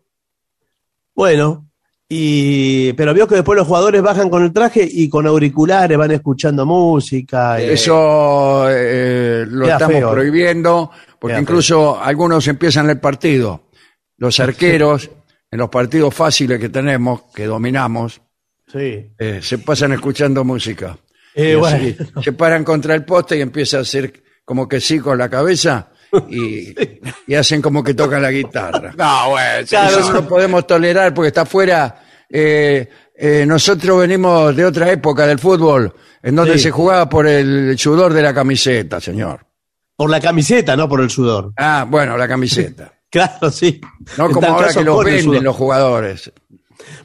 Bueno, y pero vio que después los jugadores bajan con el traje y con auriculares van escuchando música. eh, Eso eh, lo Queda estamos feo. prohibiendo, porque Queda incluso algunos empiezan el partido. Los arqueros, en los partidos fáciles que tenemos, que dominamos, sí. eh, se pasan escuchando música. Eh, Y bueno. así, Se paran contra el poste y empieza a hacer como que sí con la cabeza y, y hacen como que tocan la guitarra. No, bueno, Claro, Eso no lo podemos tolerar porque está fuera. eh, eh, nosotros venimos de otra época del fútbol, en donde Sí. se jugaba por el sudor de la camiseta, señor. Por la camiseta, no por el sudor. Ah, bueno, la camiseta. Claro, sí. No como ahora que los el venden los jugadores.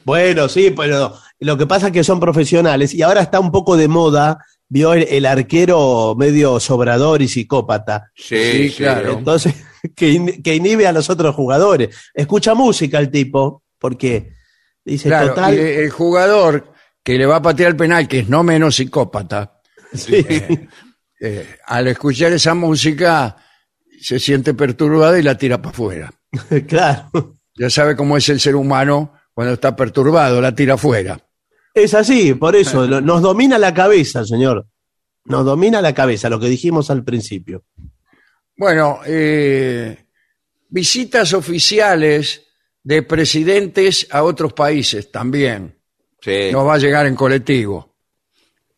Bueno, sí, pero lo que pasa es que son profesionales y ahora está un poco de moda, vio el, el arquero medio sobrador y psicópata. Sí, Sí, claro. Entonces, que, in- que inhibe a los otros jugadores. Escucha música el tipo, porque dice, Claro, total, el jugador que le va a patear el penal, que es no menos psicópata, sí, eh, al escuchar esa música se siente perturbado y la tira para afuera. claro. Ya sabe cómo es el ser humano cuando está perturbado, la tira afuera. Es así, por eso, lo- nos domina la cabeza, señor. Nos domina la cabeza, lo que dijimos al principio. Bueno, eh, visitas oficiales de presidentes a otros países también. Sí. No va a llegar en colectivo.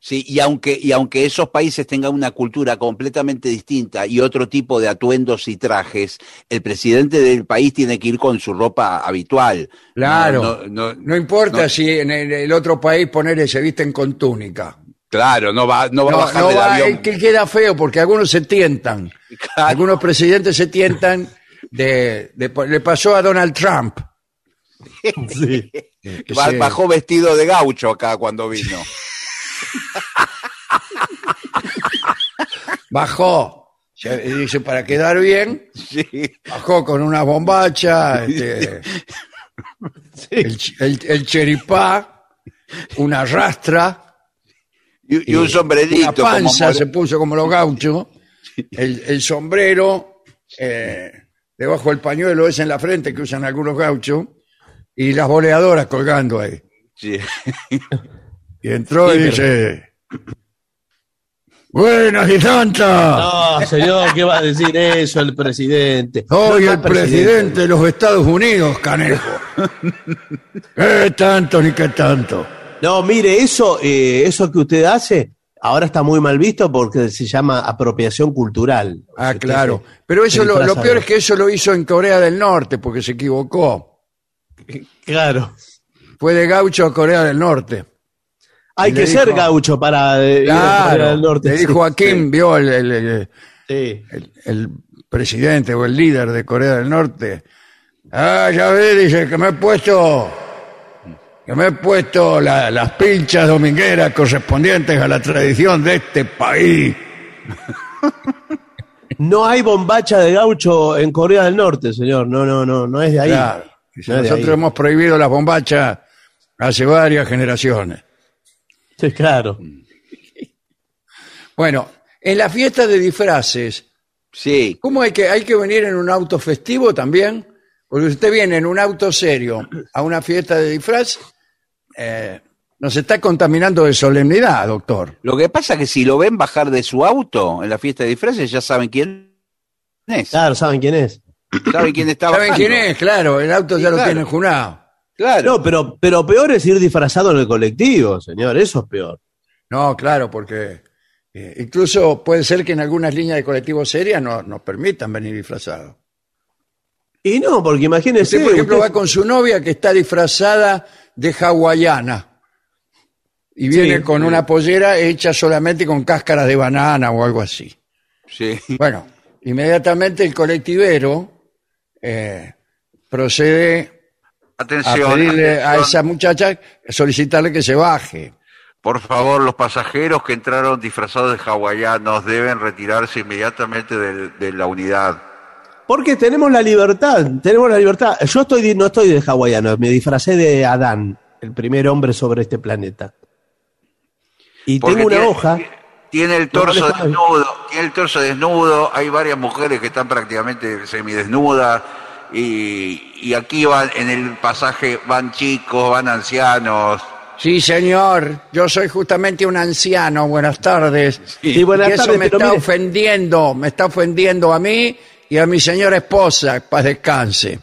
Sí, y aunque, y aunque esos países tengan una cultura completamente distinta y otro tipo de atuendos y trajes, el presidente del país tiene que ir con su ropa habitual. Claro. No, no, no- No importa si en el, otro país poner se visten con túnica. claro, no va, no va a bajar no del va, avión. es que queda feo porque algunos se tientan. Claro. Algunos presidentes se tientan de, de- le pasó a Donald Trump. Sí. Bajó vestido de gaucho acá cuando vino. bajó. Se- dice para quedar bien, Sí. bajó con una bombacha, este, el, ch- el, el cheripá, una rastra, Y, y un sombrerito. una panza como se puso como los gauchos, el, el sombrero, eh, debajo del pañuelo ese en la frente que usan algunos gauchos, y las boleadoras colgando ahí. Sí. Y entró Sí, y pero- dice, buenas y tantas. No, señor, ¿qué va a decir eso el presidente? Soy el presidente de los Estados Unidos, canejo. ¿Qué tanto ni qué tanto? No, mire, eso, eh, eso que usted hace ahora está muy mal visto porque se llama apropiación cultural. Ah, Usted claro. se- Pero eso lo, lo peor es que eso lo hizo en Corea del Norte porque se equivocó. Claro. Fue de gaucho a Corea del Norte. Hay que ser gaucho para eh, ir Claro. del Norte. Le dijo a Kim, vio el, el- el- Sí. el- el presidente o el líder de Corea del Norte. Ah, ya ve, dice que me he puesto, que me he puesto la- las pinchas domingueras correspondientes a la tradición de este país. No hay bombacha de gaucho en Corea del Norte, señor. No, no, no, no es de ahí. Claro. No es de nosotros ahí. hemos prohibido las bombachas hace varias generaciones. Sí, claro. Bueno, en la fiesta de disfraces, Sí. ¿cómo hay que, hay que venir en un auto festivo también? Porque usted viene en un auto serio a una fiesta de disfraz, eh, nos está contaminando de solemnidad, doctor. Lo que pasa es que si lo ven bajar de su auto en la fiesta de disfraces, ya saben quién es. Claro, ¿saben quién es? Saben quién está ¿Saben bajando. quién es? Claro, el auto Sí, ya lo claro. tienen junado. Claro. No, pero, pero peor es ir disfrazado en el colectivo, señor. Eso es peor. No, claro, porque eh, incluso puede ser que en algunas líneas de colectivos serias no nos permitan venir disfrazados. Y no, porque imagínese. Usted, por ejemplo, usted- va con su novia que está disfrazada de hawaiana y viene Sí. con una pollera hecha solamente con cáscaras de banana o algo así. Sí. Bueno, inmediatamente el colectivero eh, procede a Atención, pedirle a esa muchacha, solicitarle que se baje. Por favor, los pasajeros que entraron disfrazados de hawaianos deben retirarse inmediatamente de, la unidad. Porque tenemos la libertad, tenemos la libertad. Yo estoy, no estoy de hawaiano, me disfracé de Adán, el primer hombre sobre este planeta. Y Porque tengo una tiene- hoja. Tiene el torso desnudo, tiene el torso desnudo, hay varias mujeres que están prácticamente semidesnudas y, y aquí van, en el pasaje van chicos, van ancianos. Sí, señor, yo soy justamente un anciano, buenas tardes. Sí, buenas y eso tardes, me está mire- ofendiendo, me está ofendiendo a mí y a mi señora esposa, paz descanse.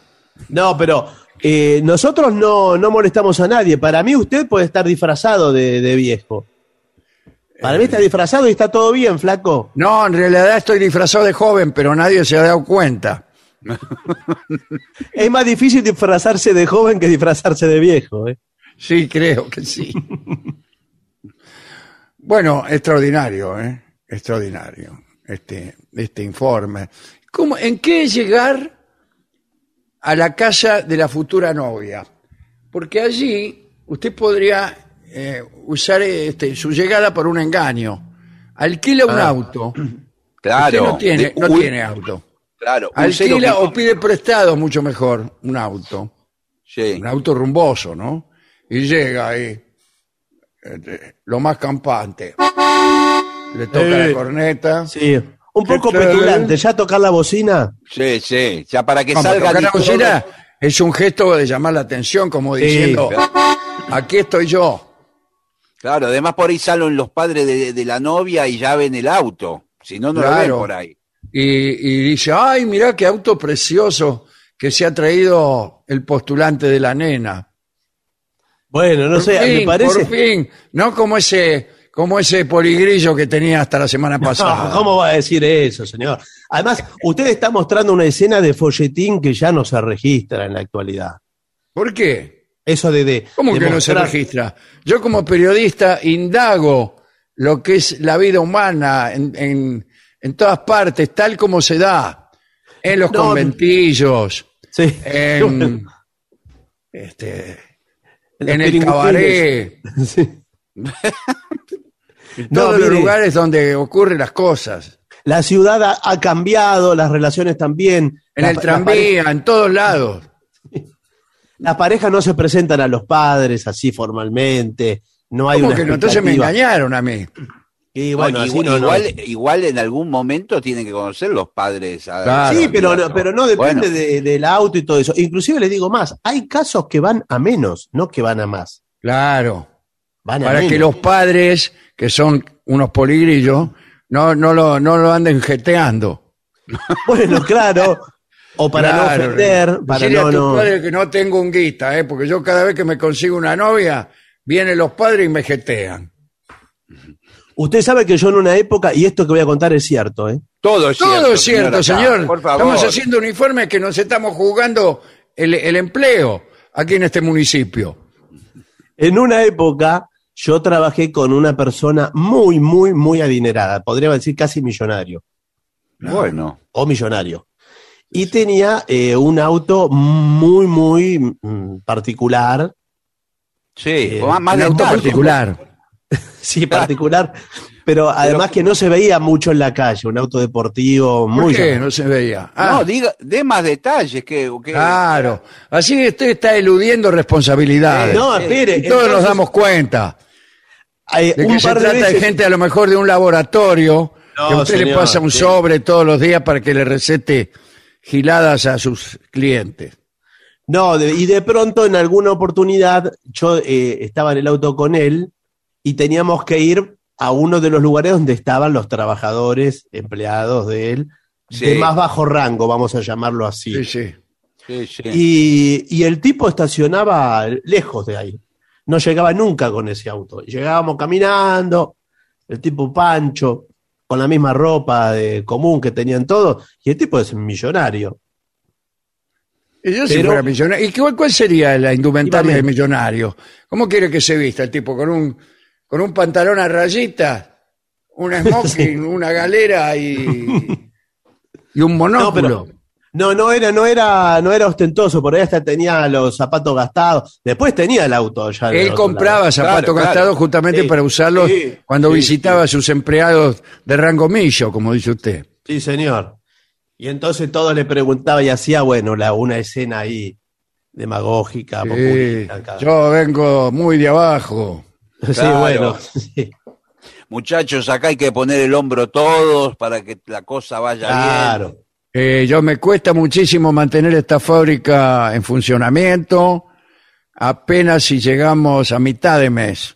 No, pero eh, nosotros no, no molestamos a nadie. Para mí usted puede estar disfrazado de, de viejo. Para mí está disfrazado y está todo bien, flaco. No, en realidad estoy disfrazado de joven, pero nadie se ha dado cuenta. Es más difícil disfrazarse de joven que disfrazarse de viejo. ¿eh? Sí, creo que sí. bueno, extraordinario, ¿eh? Extraordinario este, este informe. ¿Cómo, ¿En qué llegar a la casa de la futura novia? Porque allí usted podría eh, usar este, su llegada por un engaño. Alquila un auto. Claro. Usted no tiene, no un- tiene auto. Claro. Alquila o pide prestado, mucho mejor, un auto. Sí. un auto rumboso, ¿no? Y llega ahí, este, lo más campante. Le toca Eh, la corneta. Sí. Un poco ¿Qué tal? petulante. ¿Ya tocar la bocina? Sí, sí, ya para que Vamos, salga tocar la bocina es un gesto de llamar la atención, como diciendo, aquí estoy yo. Claro, además por ahí salen los padres de, de la novia y ya ven el auto. Si no, no lo ven por ahí. Y, y dice, ay, mirá qué auto precioso que se ha traído el postulante de la nena. Bueno, no Por sé, fin, me parece. por fin, no como ese, como ese poligrillo que tenía hasta la semana pasada. No, ¿Cómo va a decir eso, señor? Además, usted está mostrando una escena de folletín que ya no se registra en la actualidad. ¿Por qué? Eso de. de ¿Cómo de que no se registra? Yo como periodista indago lo que es la vida humana en, en- en todas partes, tal como se da, en los No, conventillos, Sí. en, este, en el cabaret, Sí. en No, todos los lugares donde ocurren las cosas. La ciudad ha, ha cambiado, las relaciones también. En La- el tranvía, en todos lados. Las parejas no se presentan a los padres así formalmente. No hay ¿Cómo una que no? Entonces me engañaron a mí. Y bueno, igual, no, no. igual, en algún momento tienen que conocer los padres. a- Claro. Sí, pero no, pero no depende Bueno. de- del auto y todo eso. Inclusive les digo más, hay casos que van a menos, no que van a más. Claro. Van a Para que los padres, que son unos poligrillos, no, no, lo, no lo anden jeteando. Bueno, claro. O para Claro, no ofender, para no, a tu padre que no tengo un guita, ¿eh? porque yo cada vez que me consigo una novia, vienen los padres y me jetean. Usted sabe que yo en una época, y esto que voy a contar es cierto, ¿eh? Todo es cierto. Todo es cierto, señora, señor. Por favor. Estamos haciendo un informe que nos estamos jugando el, el empleo aquí en este municipio. En una época yo trabajé con una persona muy, muy, muy adinerada, podría decir casi millonario, Bueno. o millonario. Y tenía eh, un auto muy, muy mm, particular, Sí, Eh, más, más un auto particular. sí, particular, pero además que no se veía mucho en la calle, un auto deportivo ¿Por muy... qué no se veía? Ah, No, diga, dé más detalles que, que- claro. Así usted está eludiendo responsabilidades. No, espere. Y todos nos damos cuenta. de un que se par de trata de veces- gente a lo mejor de un laboratorio No, que usted le pasa un sí. sobre todos los días para que le recete giladas a sus clientes. No, de- y de pronto en alguna oportunidad yo eh, estaba en el auto con él y teníamos que ir a uno de los lugares donde estaban los trabajadores, empleados de él, Sí. de más bajo rango, vamos a llamarlo así. Sí, sí. Sí, sí. Y, y el tipo estacionaba lejos de ahí. No llegaba nunca con ese auto. Llegábamos caminando, el tipo pancho, con la misma ropa de común que tenían todos, y el tipo es millonario. Y yo si Pero- fuera millonario. ¿Y cuál, cuál sería la indumentaria de millonario? ¿Cómo quiere que se vista el tipo? ¿Con un, con un pantalón a rayitas, un smoking, una galera y, y un monóculo? No, pero- No, no era, no era, no era ostentoso, por ahí hasta tenía los zapatos gastados. Después tenía el auto ya. Él compraba zapatos Claro, claro. gastados justamente Sí, para usarlos sí, cuando sí, visitaba a sus empleados de rango millo, como dice usted. Sí, señor. Y entonces todos le preguntaban y hacía, bueno, la, una escena ahí demagógica, populista. yo vengo muy de abajo. Sí, Claro. bueno. sí. Muchachos, acá hay que poner el hombro todos para que la cosa vaya bien. Claro. Eh, yo me cuesta muchísimo mantener esta fábrica en funcionamiento, apenas si llegamos a mitad de mes.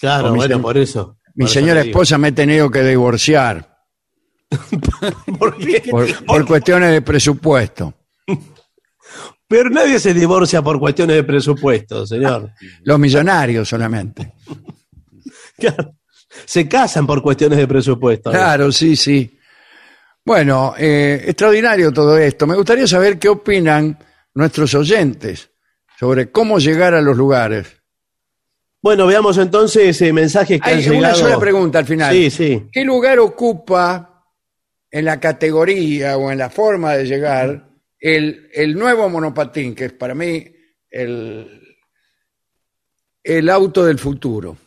Claro, mi bueno, por eso. Mi Por señora esposa me he tenido que divorciar ¿Por qué? por, por cuestiones de presupuesto. Pero nadie se divorcia por cuestiones de presupuesto, señor. Los millonarios solamente. Claro. Se casan por cuestiones de presupuesto. Claro, sí, sí. Bueno, eh, extraordinario todo esto. Me gustaría saber qué opinan nuestros oyentes sobre cómo llegar a los lugares. Bueno, veamos entonces eh, mensajes que han Hay llegado. una sola pregunta al final. Sí, sí. ¿Qué lugar ocupa en la categoría o en la forma de llegar el, el nuevo monopatín, que es para mí el, el auto del futuro?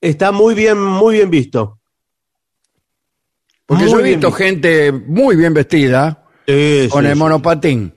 Está muy bien, muy bien visto. Porque Muy yo he visto gente muy bien vestida Sí, con sí, el monopatín.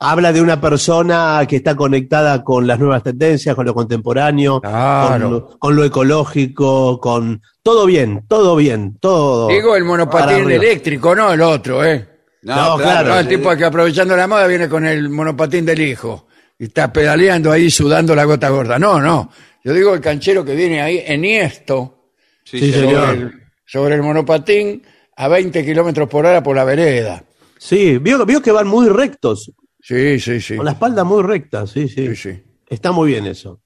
Habla de una persona que está conectada con las nuevas tendencias, con lo contemporáneo, Claro. con, con lo ecológico, con todo bien, todo bien, todo. Digo el monopatín eléctrico, no el otro, ¿eh? No, claro. No, el tipo que aprovechando la moda viene con el monopatín del hijo y está pedaleando ahí sudando la gota gorda. No, no. Yo digo el canchero que viene ahí enhiesto Sí, Sí, señor. sobre señor. el, sobre el monopatín a 20 kilómetros por hora por la vereda. Sí, vio, vio que van muy rectos, Sí, sí, sí. con la espalda muy recta, sí, sí. Sí, sí. Está muy bien eso.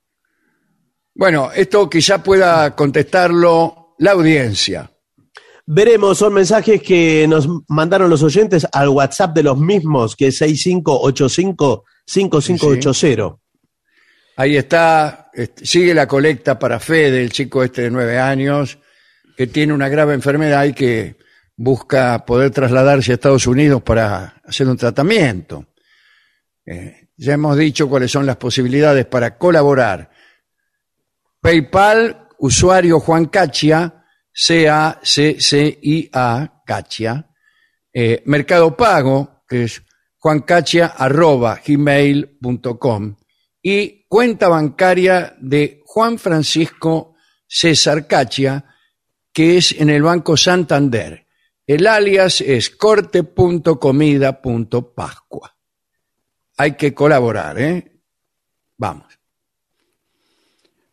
Bueno, esto quizá pueda contestarlo la audiencia. Veremos, son mensajes que nos mandaron los oyentes al WhatsApp de los mismos, que es 6585-5580. Ahí está, sigue la colecta para Fede, el chico este de nueve años, que tiene una grave enfermedad y que busca poder trasladarse a Estados Unidos para hacer un tratamiento. Eh, ya hemos dicho cuáles son las posibilidades para colaborar. PayPal, usuario Juan Cachia, C-A-C-C-I-A, Cachia. Eh, Mercado Pago, que es juancachia.gmail.com y cuenta bancaria de Juan Francisco César Cachia, que es en el Banco Santander. El alias es corte.comida.pascua. Hay que colaborar, ¿eh? Vamos.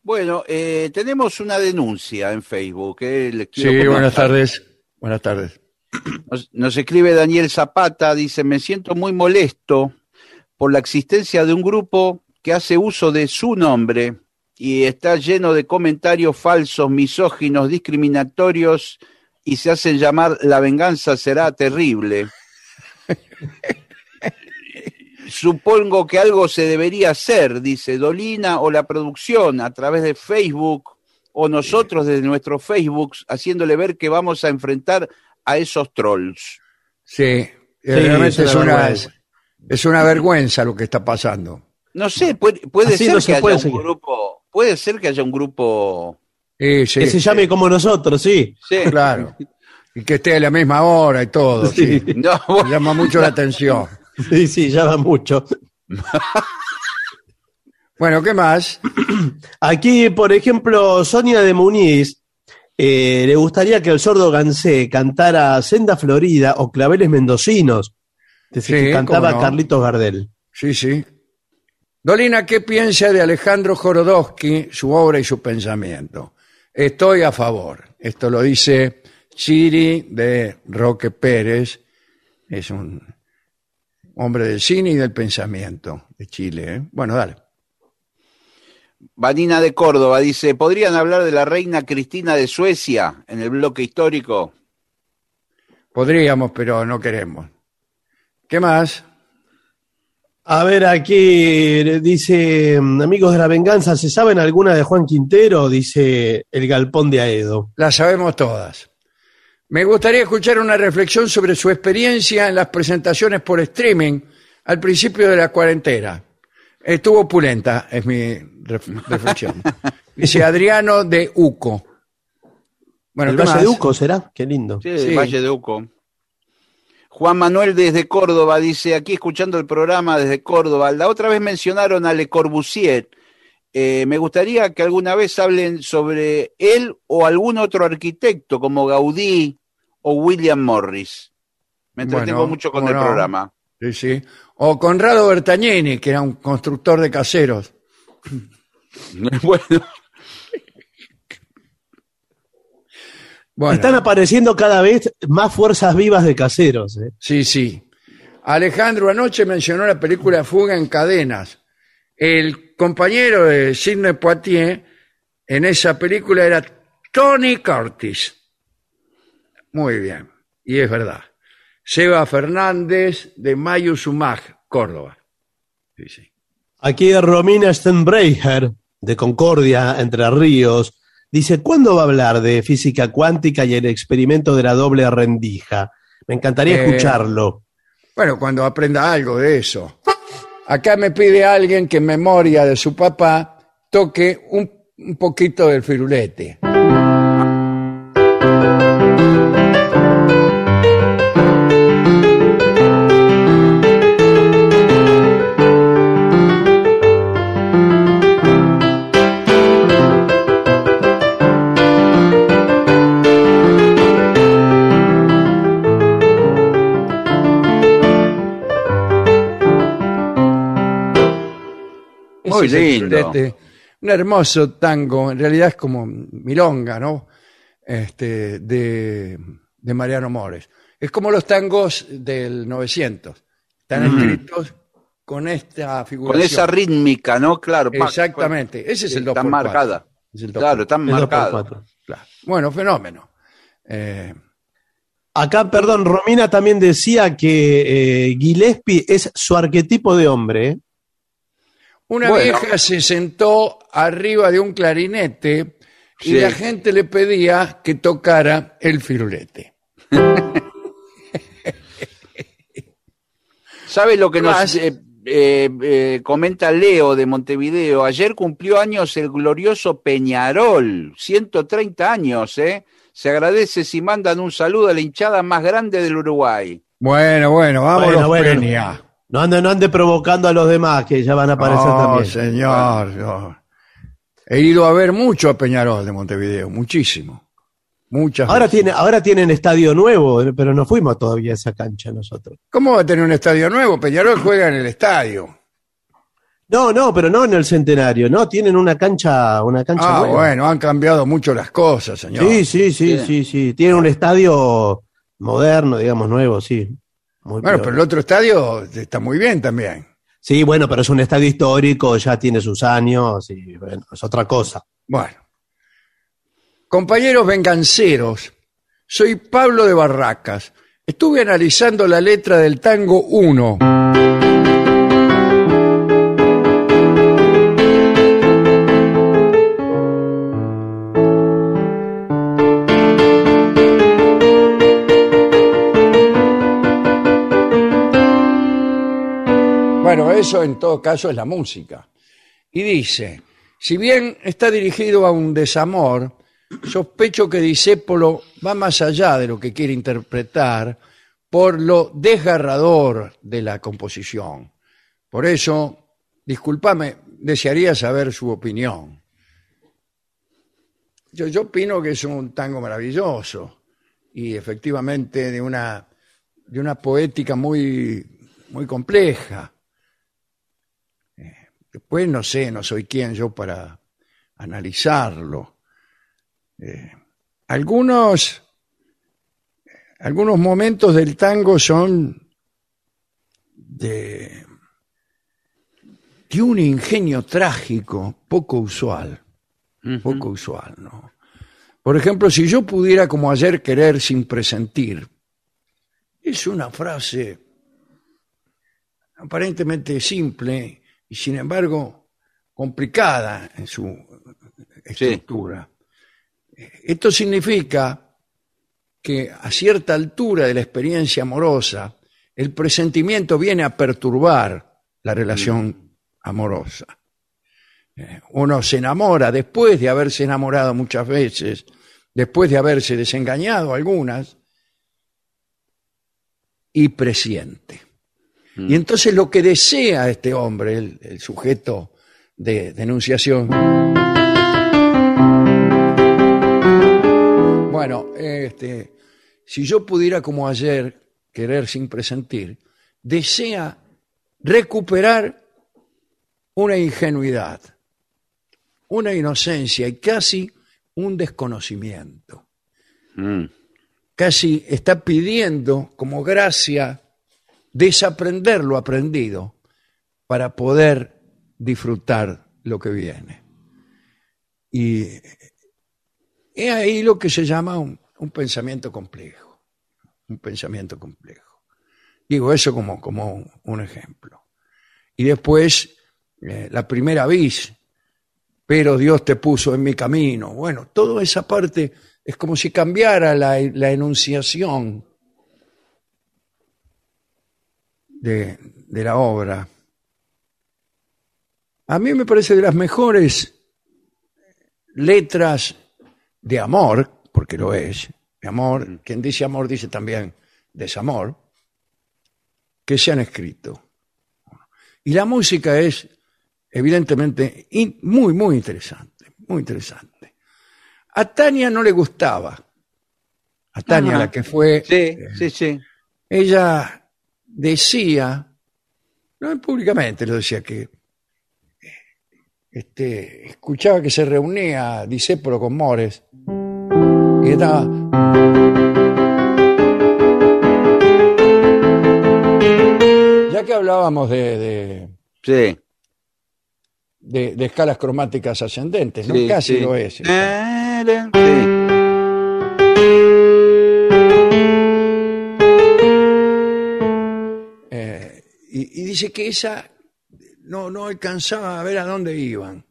Bueno, eh, tenemos una denuncia en Facebook. eh, les Sí, comentar. buenas tardes. Buenas tardes. Nos, nos escribe Daniel Zapata, dice, me siento muy molesto por la existencia de un grupo que hace uso de su nombre y está lleno de comentarios falsos, misóginos, discriminatorios y se hacen llamar La venganza será terrible. Supongo que algo se debería hacer, dice Dolina o la producción a través de Facebook o nosotros desde nuestro Facebook haciéndole ver que vamos a enfrentar a esos trolls. Sí, realmente es una es una vergüenza lo que está pasando. No sé, puede, puede ser no se que haya puede un seguir. grupo, puede ser que haya un grupo, Sí, sí, que se sí, llame como nosotros, sí. sí, Claro. Y que esté a la misma hora y todo. sí. no, bueno, Llama mucho la atención. Sí, sí, llama mucho. Bueno, ¿qué más? Aquí, por ejemplo, Sonia de Muniz eh, le gustaría que el sordo Gansé cantara Senda Florida o Claveles Mendocinos. Sí, que cantaba no. Carlitos Gardel. Sí, sí. Dolina, ¿qué piensa de Alejandro Jorodowski, su obra y su pensamiento? Estoy a favor. Esto lo dice Chiri de Roque Pérez. Es un hombre del cine y del pensamiento de Chile. ¿eh? Bueno, dale. Vanina de Córdoba dice, ¿podrían hablar de la reina Cristina de Suecia en el bloque histórico? Podríamos, pero no queremos. ¿Qué más? A ver, aquí dice, mm, amigos de la venganza, ¿se saben alguna de Juan Quintero? Dice el galpón de Aedo. Las sabemos todas. Me gustaría escuchar una reflexión sobre su experiencia en las presentaciones por streaming al principio de la cuarentena. Estuvo opulenta, es mi ref- reflexión. Dice Adriano de Uco. Bueno, ¿El ¿qué Valle más? de Uco será? Qué lindo. Sí, Sí. Valle de Uco. Juan Manuel desde Córdoba dice, aquí escuchando el programa desde Córdoba, la otra vez mencionaron a Le Corbusier. Eh, me gustaría que alguna vez hablen sobre él o algún otro arquitecto como Gaudí o William Morris. Me entretengo Bueno, mucho con el no. programa. Sí, sí. O Conrado Bertagnini, que era un constructor de caseros. bueno, Bueno, Están apareciendo cada vez más fuerzas vivas de caseros. ¿eh? sí, sí. Alejandro anoche mencionó la película Fuga en Cadenas. El compañero de Sidney Poitier en esa película era Tony Curtis. Muy bien, y es verdad. Seba Fernández de Mayo Sumag, Córdoba. Sí, sí. Aquí Romina Stenbreicher, de Concordia, Entre Ríos, dice, ¿cuándo va a hablar de física cuántica y el experimento de la doble rendija? Me encantaría Eh, escucharlo. Bueno, cuando aprenda algo de eso. Acá me pide alguien que en memoria de su papá toque un, un poquito del firulete. Muy lindo. firulete. Un hermoso tango, en realidad es como milonga, ¿no? Este, de, de Mariano Mores. Es como los tangos del 900. Están escritos con esta figuración. con esa rítmica, ¿no? Claro. Exactamente. Ese es el 2 Está marcada. Es el dos Claro, por- está Es dos por marcada. cuatro. claro. Bueno, fenómeno. Eh, Acá, perdón, Romina también decía que eh, Gillespie es su arquetipo de hombre. ¿eh? Una Bueno. vieja se sentó arriba de un clarinete y Sí. la gente le pedía que tocara el firulete. ¿Sabe lo que nos Más. eh, eh, eh, comenta Leo de Montevideo? Ayer cumplió años el glorioso Peñarol, 130 años, ¿eh? Se agradece si mandan un saludo a la hinchada más grande del Uruguay. Bueno, bueno, vámonos, Bueno, bueno. Peña. No ande, no ande provocando a los demás, que ya van a aparecer No, también. señor. no. He ido a ver mucho a Peñarol de Montevideo, muchísimo. Muchas Ahora, veces. tiene, ahora tienen estadio nuevo, pero no fuimos todavía a esa cancha nosotros. ¿Cómo va a tener un estadio nuevo? Peñarol juega en el estadio. No, no, pero no en el centenario, no, tienen una cancha, una cancha Ah, nueva. bueno, han cambiado mucho las cosas, señor. Sí, sí, sí, sí, sí. Tienen un estadio moderno, digamos, nuevo, sí. Muy Bueno, pero el otro estadio está muy bien también. Sí, bueno, pero es un estadio histórico, ya tiene sus años y bueno, es otra cosa. Bueno. Compañeros venganceros, soy Pablo de Barracas. Estuve analizando la letra del tango 1. Eso en todo caso es la música. Y dice, si bien está dirigido a un desamor, sospecho que Disépolo va más allá de lo que quiere interpretar por lo desgarrador de la composición. Por eso, discúlpame, desearía saber su opinión. Yo, yo opino que es un tango maravilloso y efectivamente de una, de una poética muy, muy compleja. Después no sé, no soy quien yo para analizarlo. Eh, algunos, algunos momentos del tango son de, de un ingenio trágico poco usual, poco usual, ¿no? Por ejemplo, si yo pudiera como ayer querer sin presentir, es una frase aparentemente simple y sin embargo complicada en su estructura. Esto significa que a cierta altura de la experiencia amorosa, el presentimiento viene a perturbar la relación amorosa. Eh, Uno se enamora después de haberse enamorado muchas veces, después de haberse desengañado algunas, y presiente. Y entonces lo que desea este hombre, el, el sujeto de denunciación, bueno, este, si yo pudiera como ayer querer sin presentir, desea recuperar una ingenuidad, una inocencia y casi un desconocimiento. Mm. Casi está pidiendo como gracia desaprender lo aprendido para poder disfrutar lo que viene. Y es ahí lo que se llama un, pensamiento complejo, un pensamiento complejo. Digo eso como, como un, un ejemplo. Y después, eh, la primera vis, pero Dios te puso en mi camino. Bueno, toda esa parte es como si cambiara la, la enunciación de, de la obra. A mí me parece de las mejores letras de amor, porque lo es, de amor, quien dice amor dice también desamor, que se han escrito. Y la música es evidentemente in- muy, muy interesante, muy interesante. A Tania no le gustaba. A Tania, Ajá. la que fue Sí, sí, sí. ella decía, no públicamente lo decía, que eh, este, escuchaba que se reunía Disépolo con Mores y estaba. Ya que hablábamos de, de, Sí. de- de escalas cromáticas ascendentes, ¿no? sí, casi sí. lo es. Sí. Dice que esa no, no alcanzaba a ver a dónde iban,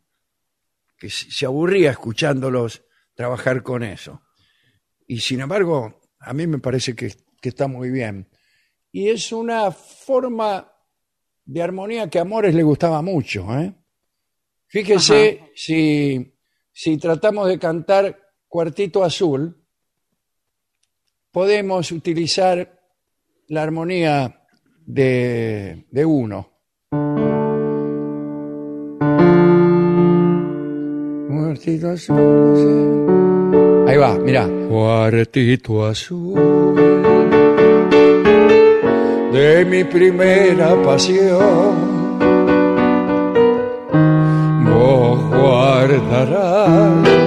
que se aburría escuchándolos trabajar con eso. Y sin embargo, a mí me parece que, que está muy bien. Y es una forma de armonía que a Amores le gustaba mucho. ¿eh? Fíjese si, si tratamos de cantar Cuartito Azul, podemos utilizar la armonía de, de uno. Cuartito azul. sí. Ahí va, mira. Cuartito azul de mi primera pasión. Vos guardarás.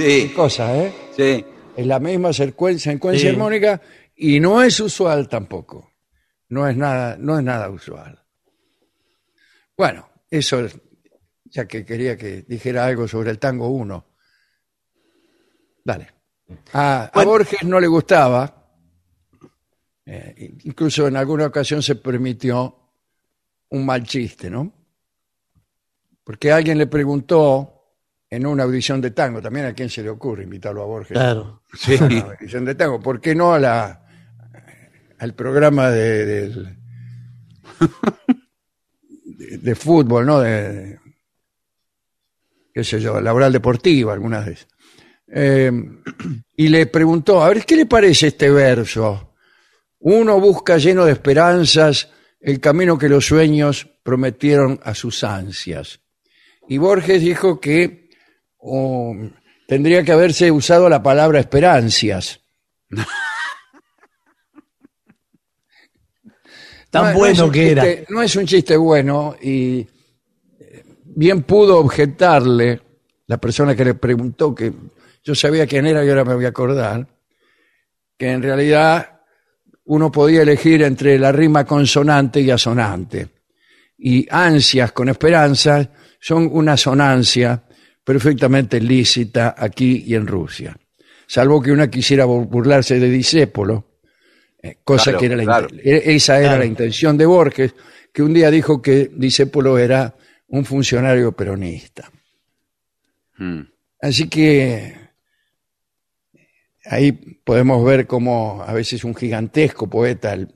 Sí, Cosa, ¿eh? sí. Es la misma secuencia, secuencia Sí. armónica y no es usual tampoco. No es nada, no es nada usual. Bueno, eso, es- ya que quería que dijera algo sobre el tango 1. Dale. A, a Bueno. Borges no le gustaba, eh, incluso en alguna ocasión se permitió un mal chiste, ¿no? Porque alguien le preguntó en una audición de tango, también a quién se le ocurre invitarlo a Borges Claro. Sí. a una audición de tango, ¿por qué no a la, al programa de, del- de, de fútbol, ¿no? De, de- qué sé yo, laboral deportiva, algunas veces. Eh, y le preguntó, a ver, ¿qué le parece este verso? Uno busca lleno de esperanzas el camino que los sueños prometieron a sus ansias. Y Borges dijo que oh, tendría que haberse usado la palabra esperancias. Tan No, bueno que era. No es un chiste bueno y eh, bien pudo objetarle la persona que le preguntó, que yo sabía quién era y ahora me voy a acordar, que en realidad uno podía elegir entre la rima consonante y asonante. Y ansias con esperanzas son una sonancia perfectamente lícita aquí y en Rusia. Salvo que una quisiera bur- burlarse de Disépolo, eh, cosa Claro, que era la claro. e- esa era Claro. la intención de Borges, que un día dijo que Disépolo era un funcionario peronista. Mm. Así que ahí podemos ver cómo a veces un gigantesco poeta, el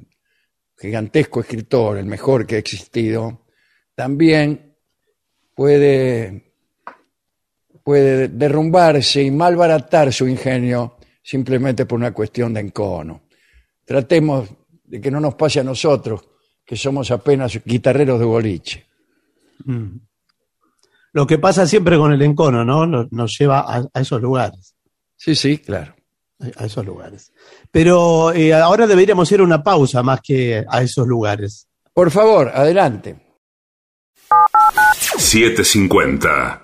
gigantesco escritor, el mejor que ha existido, también puede, puede derrumbarse y malbaratar su ingenio simplemente por una cuestión de encono. Tratemos de que no nos pase a nosotros, que somos apenas guitarreros de boliche. Lo que pasa siempre con el encono, ¿no? Nos lleva a, a esos lugares. Sí, sí, claro. A esos lugares. Pero eh, ahora deberíamos ir a una pausa más que a esos lugares. Por favor, adelante. 750.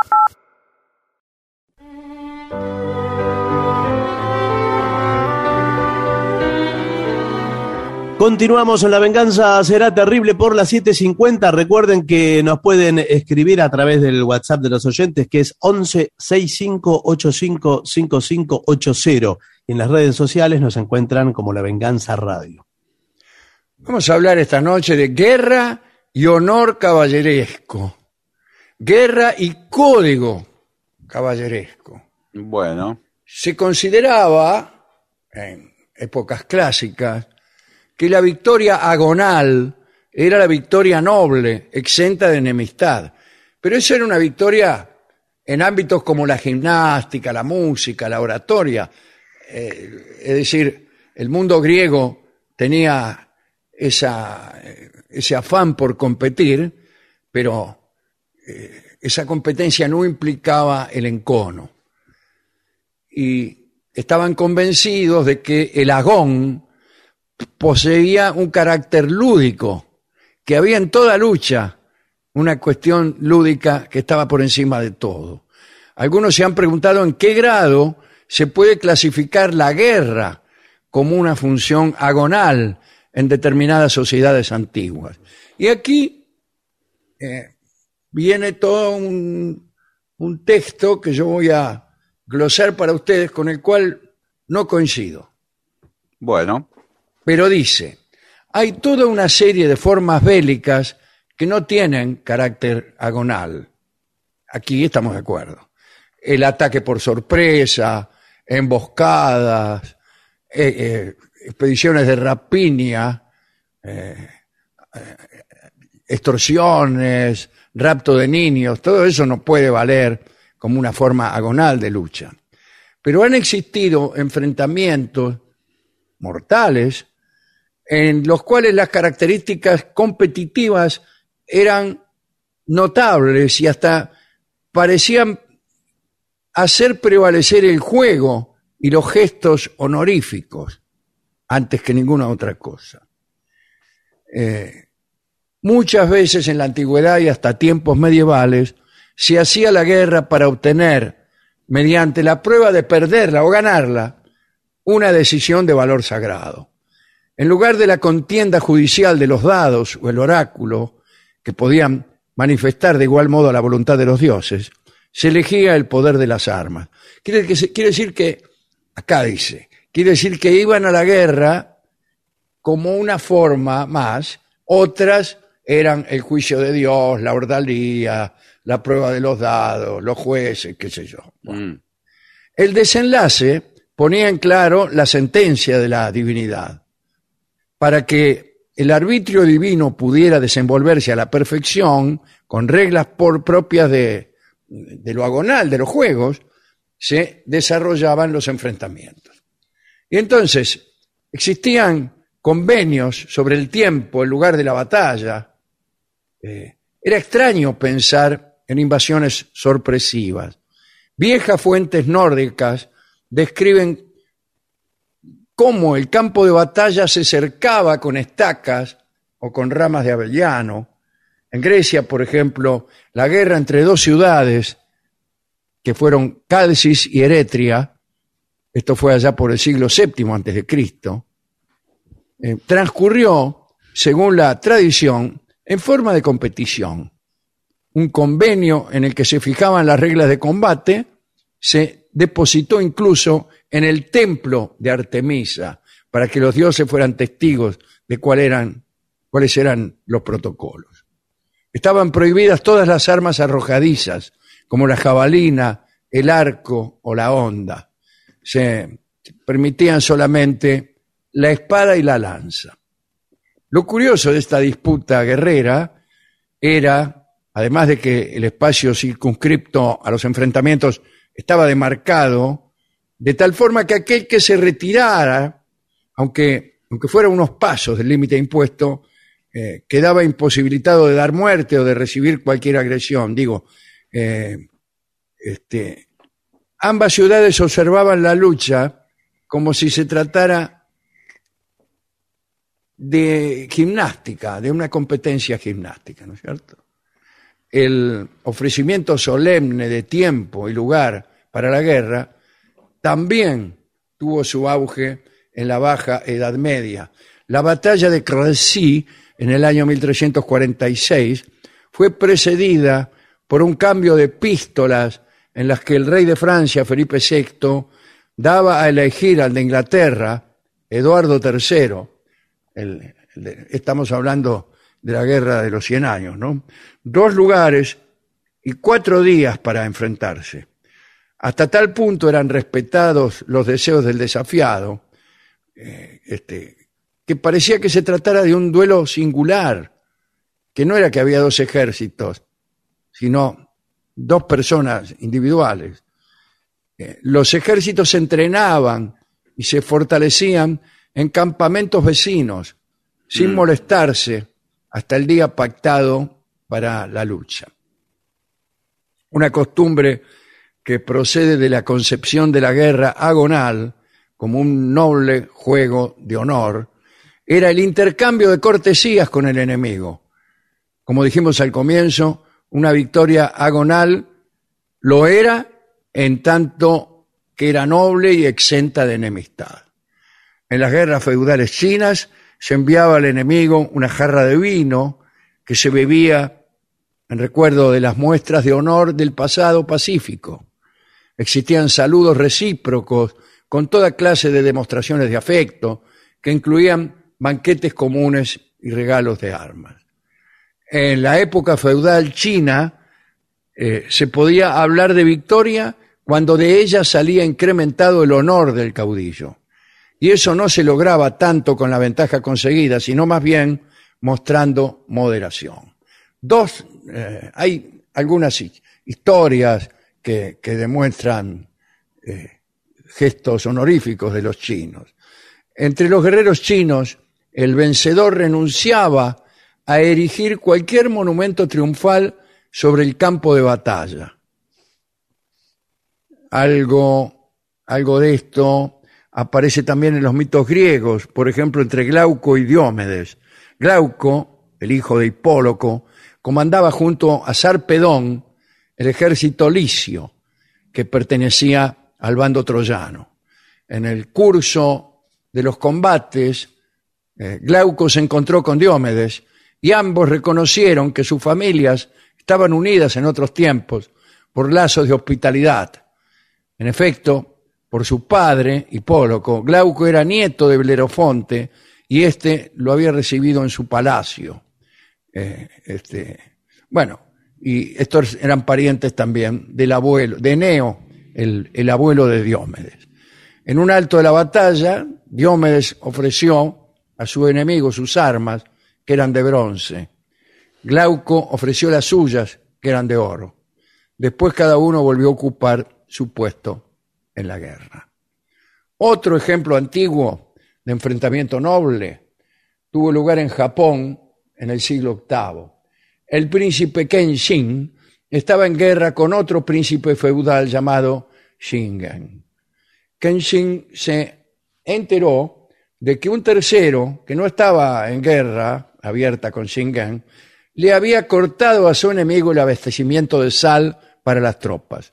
Continuamos en La Venganza Será Terrible por las 7.50. Recuerden que nos pueden escribir a través del WhatsApp de los oyentes, que es 11 65 85 5580. Y en las redes sociales nos encuentran como La Venganza Radio. Vamos a hablar esta noche de guerra y honor caballeresco. Guerra y código caballeresco. Bueno, Se consideraba, en épocas clásicas, que la victoria agonal era la victoria noble, exenta de enemistad. Pero eso era una victoria en ámbitos como la gimnástica, la música, la oratoria. Eh, es decir, el mundo griego tenía esa, eh, ese afán por competir, pero eh, esa competencia no implicaba el encono. Y estaban convencidos de que el agón poseía un carácter lúdico, que había en toda lucha una cuestión lúdica que estaba por encima de todo. Algunos se han preguntado en qué grado se puede clasificar la guerra como una función agonal en determinadas sociedades antiguas. Y aquí eh, viene todo un, un texto que yo voy a glosar para ustedes con el cual no coincido. bueno, Pero dice, hay toda una serie de formas bélicas que no tienen carácter agonal. Aquí estamos de acuerdo. El ataque por sorpresa, emboscadas, eh, eh, expediciones de rapiña, eh, extorsiones, rapto de niños, todo eso no puede valer como una forma agonal de lucha. Pero han existido enfrentamientos mortales en los cuales las características competitivas eran notables y hasta parecían hacer prevalecer el juego y los gestos honoríficos antes que ninguna otra cosa. Eh, muchas veces en la antigüedad y hasta tiempos medievales se hacía la guerra para obtener, mediante la prueba de perderla o ganarla, una decisión de valor sagrado. En lugar de la contienda judicial de los dados o el oráculo, que podían manifestar de igual modo la voluntad de los dioses, se elegía el poder de las armas. Quiere, que se- quiere decir que, acá dice, quiere decir que iban a la guerra como una forma más, otras eran el juicio de Dios, la ordalía, la prueba de los dados, los jueces, qué sé yo. mm, El desenlace ponía en claro la sentencia de la divinidad. Para que el arbitrio divino pudiera desenvolverse a la perfección, con reglas por propias de, lo agonal, de los juegos, se desarrollaban los enfrentamientos. Y entonces existían convenios sobre el tiempo, el lugar de la batalla. Eh, era extraño pensar en invasiones sorpresivas. Viejas fuentes nórdicas describen cómo el campo de batalla se cercaba con estacas o con ramas de avellano. En Grecia, por ejemplo, la guerra entre dos ciudades, que fueron Calcis y Eretria, esto fue allá por el siglo VII antes de Cristo, eh, transcurrió, según la tradición, en forma de competición. Un convenio en el que se fijaban las reglas de combate se depositó incluso en el templo de Artemisa para que los dioses fueran testigos de eran, cuáles eran los protocolos. Estaban prohibidas todas las armas arrojadizas, como la jabalina, el arco o la honda. Se permitían solamente la espada y la lanza. Lo curioso de esta disputa guerrera era, además de que el espacio circunscripto a los enfrentamientos estaba demarcado, de tal forma que aquel que se retirara, aunque, aunque fuera unos pasos del límite impuesto, eh, quedaba imposibilitado de dar muerte o de recibir cualquier agresión. Digo, eh, este, ambas ciudades observaban la lucha como si se tratara de gimnástica, de una competencia gimnástica, ¿no es cierto? El ofrecimiento solemne de tiempo y lugar para la guerra también tuvo su auge en la Baja Edad Media. La batalla de Crecy en el año 1346 fue precedida por un cambio de epístolas en las que el rey de Francia, Felipe VI, daba a elegir al de Inglaterra, Eduardo III, estamos hablando de la guerra de los cien años, ¿no? Dos lugares y cuatro días para enfrentarse. Hasta tal punto eran respetados los deseos del desafiado, eh, este, que parecía que se tratara de un duelo singular, que no era que había dos ejércitos, sino dos personas individuales. Eh, los ejércitos se entrenaban y se fortalecían en campamentos vecinos, sin mm. molestarse, hasta el día pactado para la lucha. Una costumbre que procede de la concepción de la guerra agonal como un noble juego de honor, era el intercambio de cortesías con el enemigo. Como dijimos al comienzo, una victoria agonal lo era en tanto que era noble y exenta de enemistad. En las guerras feudales chinas se enviaba al enemigo una jarra de vino que se bebía en recuerdo de las muestras de honor del pasado pacífico. Existían saludos recíprocos con toda clase de demostraciones de afecto que incluían banquetes comunes y regalos de armas. En la época feudal china eh, se podía hablar de victoria cuando de ella salía incrementado el honor del caudillo. Y eso no se lograba tanto con la ventaja conseguida, sino más bien mostrando moderación. Dos, eh, hay algunas historias que, demuestran eh, gestos honoríficos de los chinos. Entre los guerreros chinos, el vencedor renunciaba a erigir cualquier monumento triunfal sobre el campo de batalla. Algo, algo de esto aparece también en los mitos griegos, por ejemplo, entre Glauco y Diómedes. Glauco, el hijo de Hipóloco, comandaba junto a Sarpedón el ejército licio, que pertenecía al bando troyano. En el curso de los combates, eh, Glauco se encontró con Diómedes y ambos reconocieron que sus familias estaban unidas en otros tiempos por lazos de hospitalidad. En efecto, por su padre, Hipóloco, Glauco era nieto de Blerofonte y éste lo había recibido en su palacio. Eh, este, bueno, y estos eran parientes también del abuelo, de Eneo, el, el abuelo de Diómedes. En un alto de la batalla, Diómedes ofreció a su enemigo sus armas, que eran de bronce. Glauco ofreció las suyas, que eran de oro. Después cada uno volvió a ocupar su puesto en la guerra. Otro ejemplo antiguo de enfrentamiento noble tuvo lugar en Japón en el siglo VIII el príncipe Kenshin estaba en guerra con otro príncipe feudal llamado Shingen. Kenshin se enteró de que un tercero, que no estaba en guerra abierta con Shingen, le había cortado a su enemigo el abastecimiento de sal para las tropas.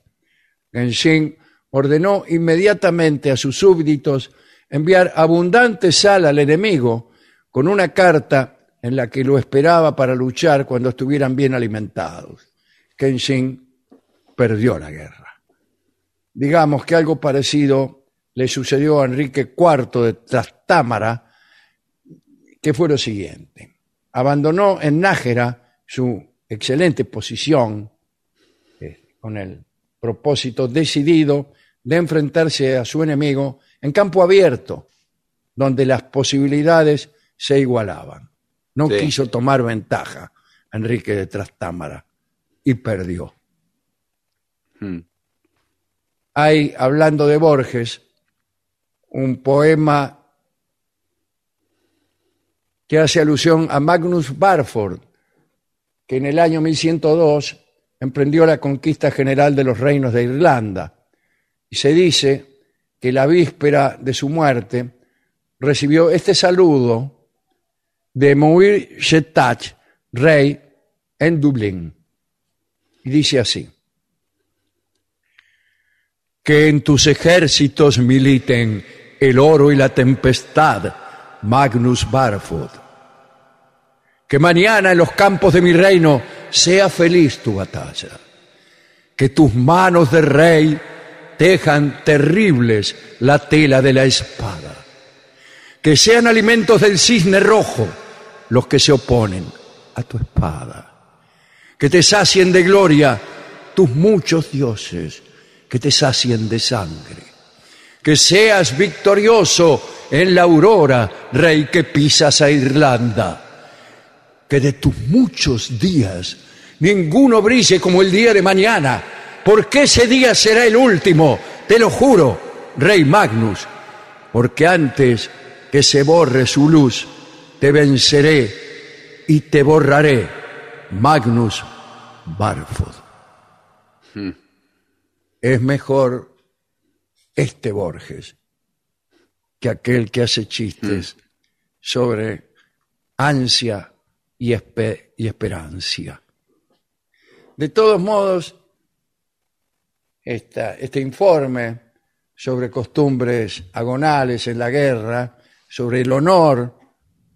Kenshin ordenó inmediatamente a sus súbditos enviar abundante sal al enemigo con una carta en la que lo esperaba para luchar cuando estuvieran bien alimentados. Kenshin perdió la guerra. Digamos que algo parecido le sucedió a Enrique IV de Trastámara, que fue lo siguiente. Abandonó en Nájera su excelente posición eh, con el propósito decidido de enfrentarse a su enemigo en campo abierto, donde las posibilidades se igualaban. No Sí. quiso tomar ventaja Enrique de Trastámara y perdió. Mm. Hay, hablando de Borges, un poema que hace alusión a Magnus Barford, que en el año 1102 emprendió la conquista general de los reinos de Irlanda. Y se dice que la víspera de su muerte recibió este saludo de Muir Shetach, rey en Dublín. Y dice así. Que en tus ejércitos militen el oro y la tempestad, Magnus Barford. Que mañana en los campos de mi reino sea feliz tu batalla. Que tus manos de rey tejan terribles la tela de la espada. Que sean alimentos del cisne rojo los que se oponen a tu espada. Que te sacien de gloria tus muchos dioses, que te sacien de sangre. Que seas victorioso en la aurora, rey que pisas a Irlanda. Que de tus muchos días ninguno brille como el día de mañana, porque ese día será el último, te lo juro, rey Magnus, porque antes que se borre su luz, te venceré y te borraré, Magnus Barfod. Es mejor este Borges que aquel que hace chistes sobre ansia y, espe- y esperancia. De todos modos, esta- este informe sobre costumbres agonales en la guerra, sobre el honor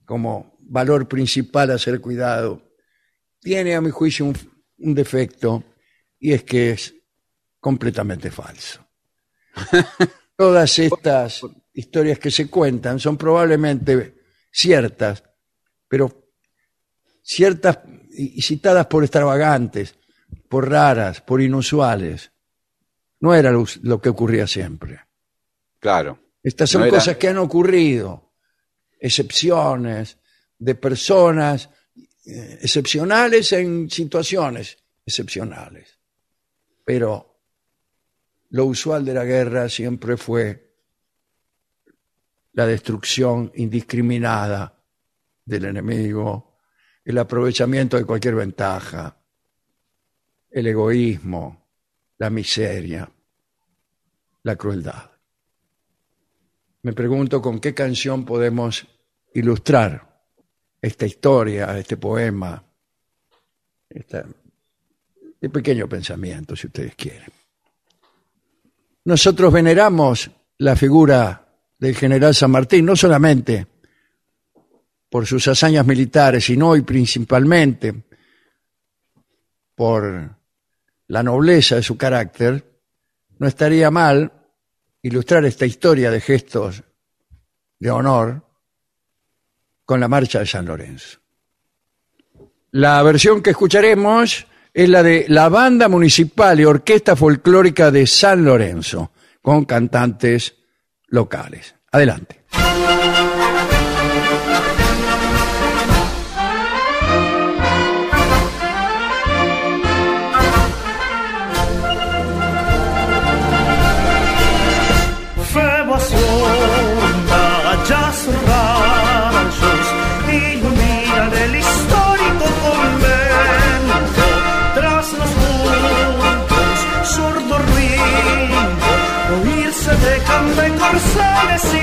como valor principal a ser cuidado, tiene a mi juicio un, un defecto y es que es completamente falso. Todas estas historias que se cuentan son probablemente ciertas, pero ciertas y citadas por extravagantes, por raras, por inusuales. No era lo, lo que ocurría siempre. Claro. Estas son No era- cosas que han ocurrido, excepciones de personas eh, excepcionales en situaciones excepcionales. Pero lo usual de la guerra siempre fue la destrucción indiscriminada del enemigo, el aprovechamiento de cualquier ventaja, el egoísmo, la miseria, la crueldad. Me pregunto con qué canción podemos ilustrar esta historia, este poema, este pequeño pensamiento, si ustedes quieren. Nosotros veneramos la figura del general San Martín, no solamente por sus hazañas militares, sino y principalmente por la nobleza de su carácter, no estaría mal ilustrar esta historia de gestos de honor con la marcha de San Lorenzo. La versión que escucharemos es la de la Banda Municipal y Orquesta Folclórica de San Lorenzo, con cantantes locales. Adelante. Arcenes y de acero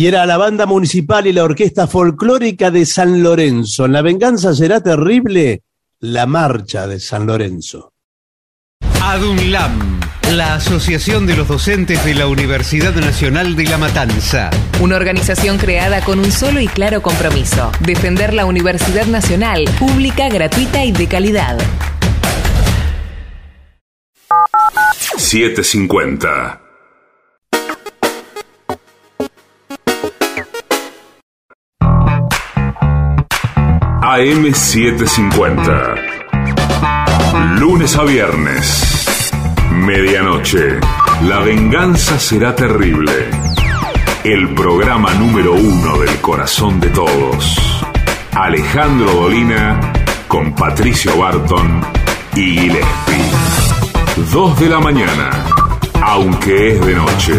Y era la banda municipal y la orquesta folclórica de San Lorenzo. En La venganza será terrible, la marcha de San Lorenzo. ADUNLAM, la Asociación de los Docentes de la Universidad Nacional de La Matanza. Una organización creada con un solo y claro compromiso, defender la Universidad Nacional, pública, gratuita y de calidad. 750. AM750. Lunes a viernes. Medianoche. La venganza será terrible. El programa número uno del corazón de todos. Alejandro Dolina con Patricio Barton y Gillespie. Dos de la mañana, aunque es de noche.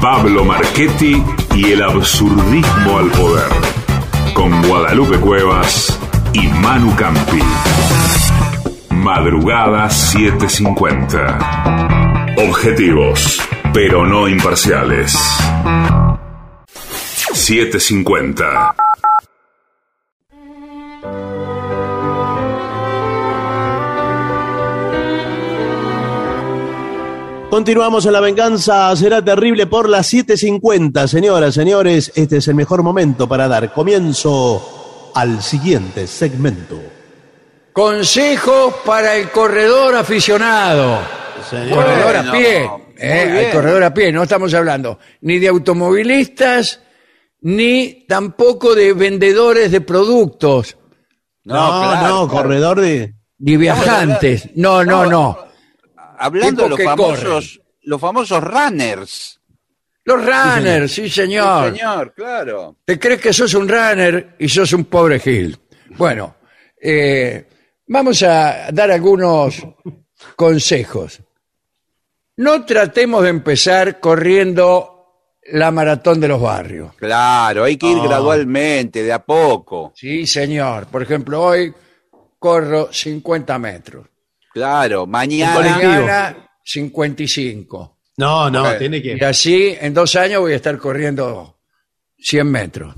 Pablo Marchetti y el absurdismo al poder. Con Guadalupe Cuevas y Manu Campi. Madrugada 750. Objetivos, pero no imparciales. 750. Continuamos en La Venganza Será Terrible por las 7.50. Señoras, señores, este es el mejor momento para dar comienzo al siguiente segmento. Consejos para el corredor aficionado. corredor a pie. eh, el corredor a pie. No estamos hablando ni de automovilistas, ni tampoco de vendedores de productos, No, claro, no, claro. corredor de. ni viajantes. No, no, no. Hablando de los famosos, los famosos runners. Los runners, sí, señor. Sí, señor, claro. Te crees que sos un runner y sos un pobre Gil. Bueno, eh, Vamos a dar algunos consejos. No tratemos de empezar corriendo la maratón de los barrios. Claro, hay que ir Ah. gradualmente, de a poco. Sí, señor. Por ejemplo, hoy corro 50 metros. Claro, mañana. colectivo. Mañana 55. No, no, tiene Y que. así, en dos años voy a estar corriendo 100 metros.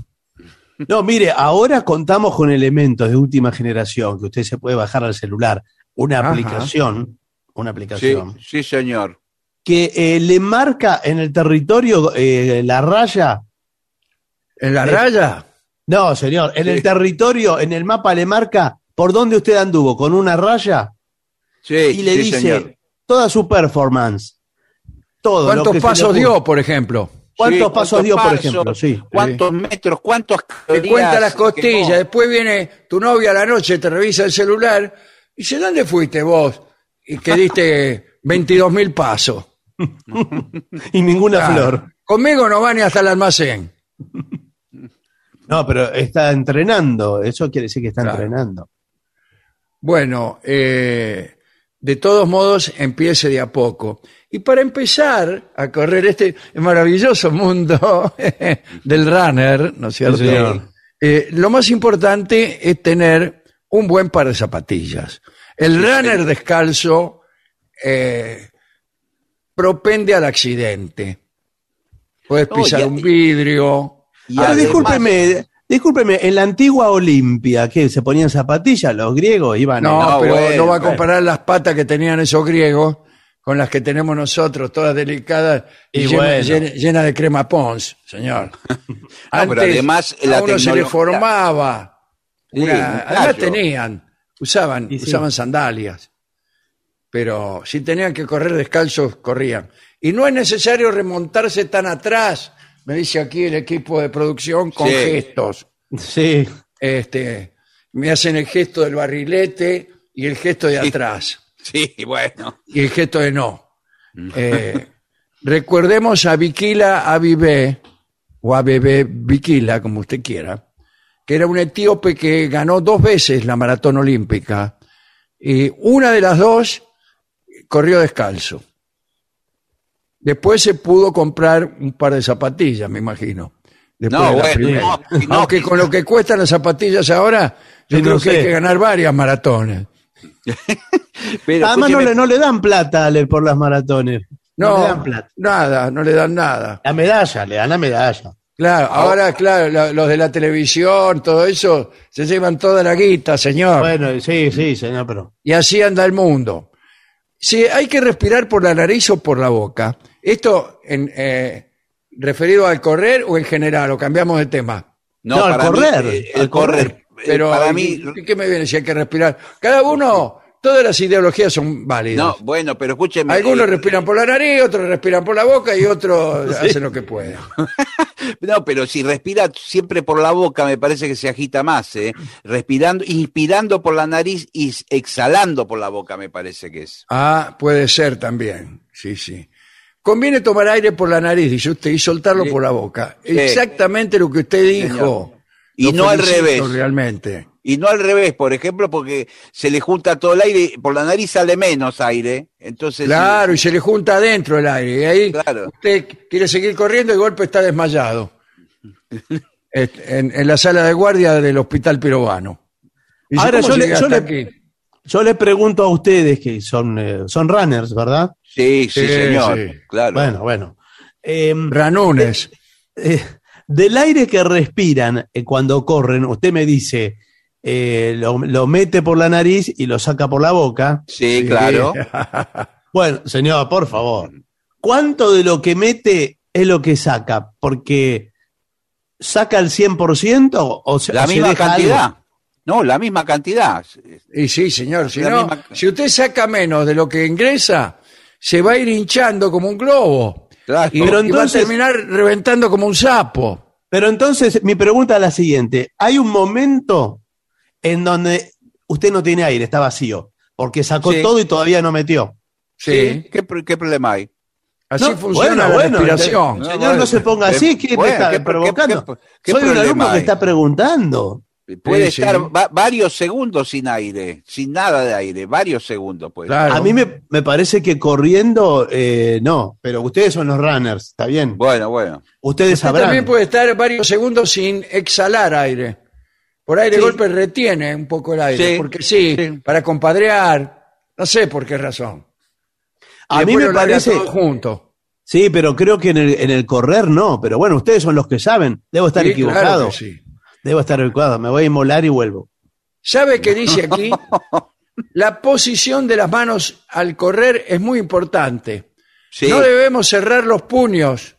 No, mire, ahora contamos con elementos de última generación que usted se puede bajar al celular. Una Ajá. aplicación, una Sí, aplicación sí, señor. que eh, le marca en el territorio eh, la raya. ¿En la Eh, raya? No, señor, en Sí. el territorio, en el mapa le marca por dónde usted anduvo con una raya Sí, y le sí, dice señor. toda su performance. Todo. lo ¿Cuántos que se le pasos dio, por ejemplo? ¿Cuántos Sí, pasos cuántos dio, por ejemplo? Sí. ¿Cuántos metros? ¿Cuántos Te cuenta las costillas, después viene tu novia a la noche, te revisa el celular y dice, ¿dónde fuiste vos? Y que diste 22 mil pasos. Y ninguna flor. Conmigo no va ni hasta el almacén. No, pero está entrenando. Eso quiere decir que está Claro. entrenando. Bueno, eh, de todos modos, empiece de a poco. Y para empezar a correr este maravilloso mundo del runner, ¿no es cierto? Sí, señor. Eh, lo más importante es tener un buen par de zapatillas. El runner descalzo eh, propende al accidente. Puedes pisar y un vidrio. Y Ahora, además- discúlpeme, discúlpeme, en la antigua Olimpia, que se ponían zapatillas, los griegos iban No, no, pero bueno, no va a bueno. comparar las patas que tenían esos griegos con las que tenemos nosotros, todas delicadas y, Y llenas bueno. llena- llenas de crema Pons, señor. pero además la a uno se le formaba. Sí, una- un además callo. tenían, usaban, Y sí. usaban sandalias. Pero si tenían que correr descalzos, corrían. Y no es necesario remontarse tan atrás, me dice aquí el equipo de producción con Sí. gestos Sí. este, me hacen el gesto del barrilete y el gesto de Sí. atrás Sí, bueno. y el gesto de no. Eh, recordemos a Viquila Avivé, o a Bebé Viquila, como usted quiera, que era un etíope que ganó dos veces la maratón olímpica y una de las dos corrió descalzo. Después se pudo comprar un par de zapatillas, me imagino. Después No, de la bueno, primera. no, no, Aunque con lo que cuestan las zapatillas ahora, yo creo no que hay que ganar varias maratones. Pero Además, no le, no le dan plata Ale, por las maratones. No, No, le dan plata. nada, no le dan nada. La medalla, le dan la medalla. Claro, ahora, claro, la- los de la televisión, todo eso, se llevan toda la guita, señor. Bueno, sí, sí, señor, pero. Y así anda el mundo. Si hay que respirar por la nariz o por la boca, esto en, eh, referido al correr o en general, o cambiamos de tema. no, No, al mí, correr, eh, al correr. correr. eh, Pero para ¿y- mí, ¿y ¿qué me viene si hay que respirar? Cada uno, todas las ideologías son válidas. no, bueno, pero escúcheme. Algunos eh, respiran por la nariz, otros respiran por la boca y otros hacen lo que pueden. No, pero si respira siempre por la boca, me parece que se agita más, ¿eh? Respirando, inspirando por la nariz y exhalando por la boca, me parece que es. Ah, puede ser también. Sí, sí. Conviene tomar aire por la nariz, dice usted, y soltarlo Sí. por la boca. Sí. Exactamente lo que usted dijo. Y Lo no al felicito revés. Realmente. Y no al revés, por ejemplo, porque se le junta todo el aire, por la nariz sale menos aire. Entonces, Claro, y se le junta adentro el aire. Y ahí Claro. usted quiere seguir corriendo y de golpe está desmayado. Este, en, en la sala de guardia del hospital pirobano. Dice, Ahora, ¿cómo yo le- llegué yo hasta le- aquí? Yo les pregunto a ustedes que son, eh, son runners, ¿verdad? Sí, sí, señor. sí. Claro. Bueno, bueno. Eh, Ranunes. eh, del aire que respiran eh, cuando corren, usted me dice, eh, lo, lo mete por la nariz y lo saca por la boca. sí, claro. Bueno, señor, por favor. ¿Cuánto de lo que mete es lo que saca? Porque saca el 100% o se, La o se misma deja cantidad. algo? No, la misma cantidad. Y sí, señor. Si, La no, misma- si usted saca menos de lo que ingresa, se va a ir hinchando como un globo. Claro. Y, Pero y entonces- va a terminar reventando como un sapo. Pero entonces mi pregunta es la siguiente. ¿Hay un momento en donde usted no tiene aire, está vacío? Porque sacó Sí. todo y todavía no metió. Sí. ¿Qué, qué problema hay? Así No, funciona bueno, la bueno, respiración. No, Señor, bueno, no se ponga qué- así, ¿qué me está provocando? qué- qué Soy un alumno que está preguntando. Puede Sí, estar sí. va- varios segundos sin aire, sin nada de aire, varios segundos. Pues. Claro. A mí me, me parece que corriendo, eh, no, pero ustedes son los runners, ¿está bien? Bueno, bueno. Ustedes Usted sabrán. también puede estar varios segundos sin exhalar aire. Por aire Sí. golpe retiene un poco el aire, Sí, porque sí, sí. para compadrear, no sé por qué razón. A Y mí me parece. junto. Sí, pero creo que en el, en el correr no. Pero bueno, ustedes son los que saben. Debo estar Sí, equivocado. claro que sí. Debo estar equivocado. Me voy a inmolar y vuelvo. ¿Sabe qué dice aquí? La posición de las manos al correr es muy importante. Sí. No debemos cerrar los puños.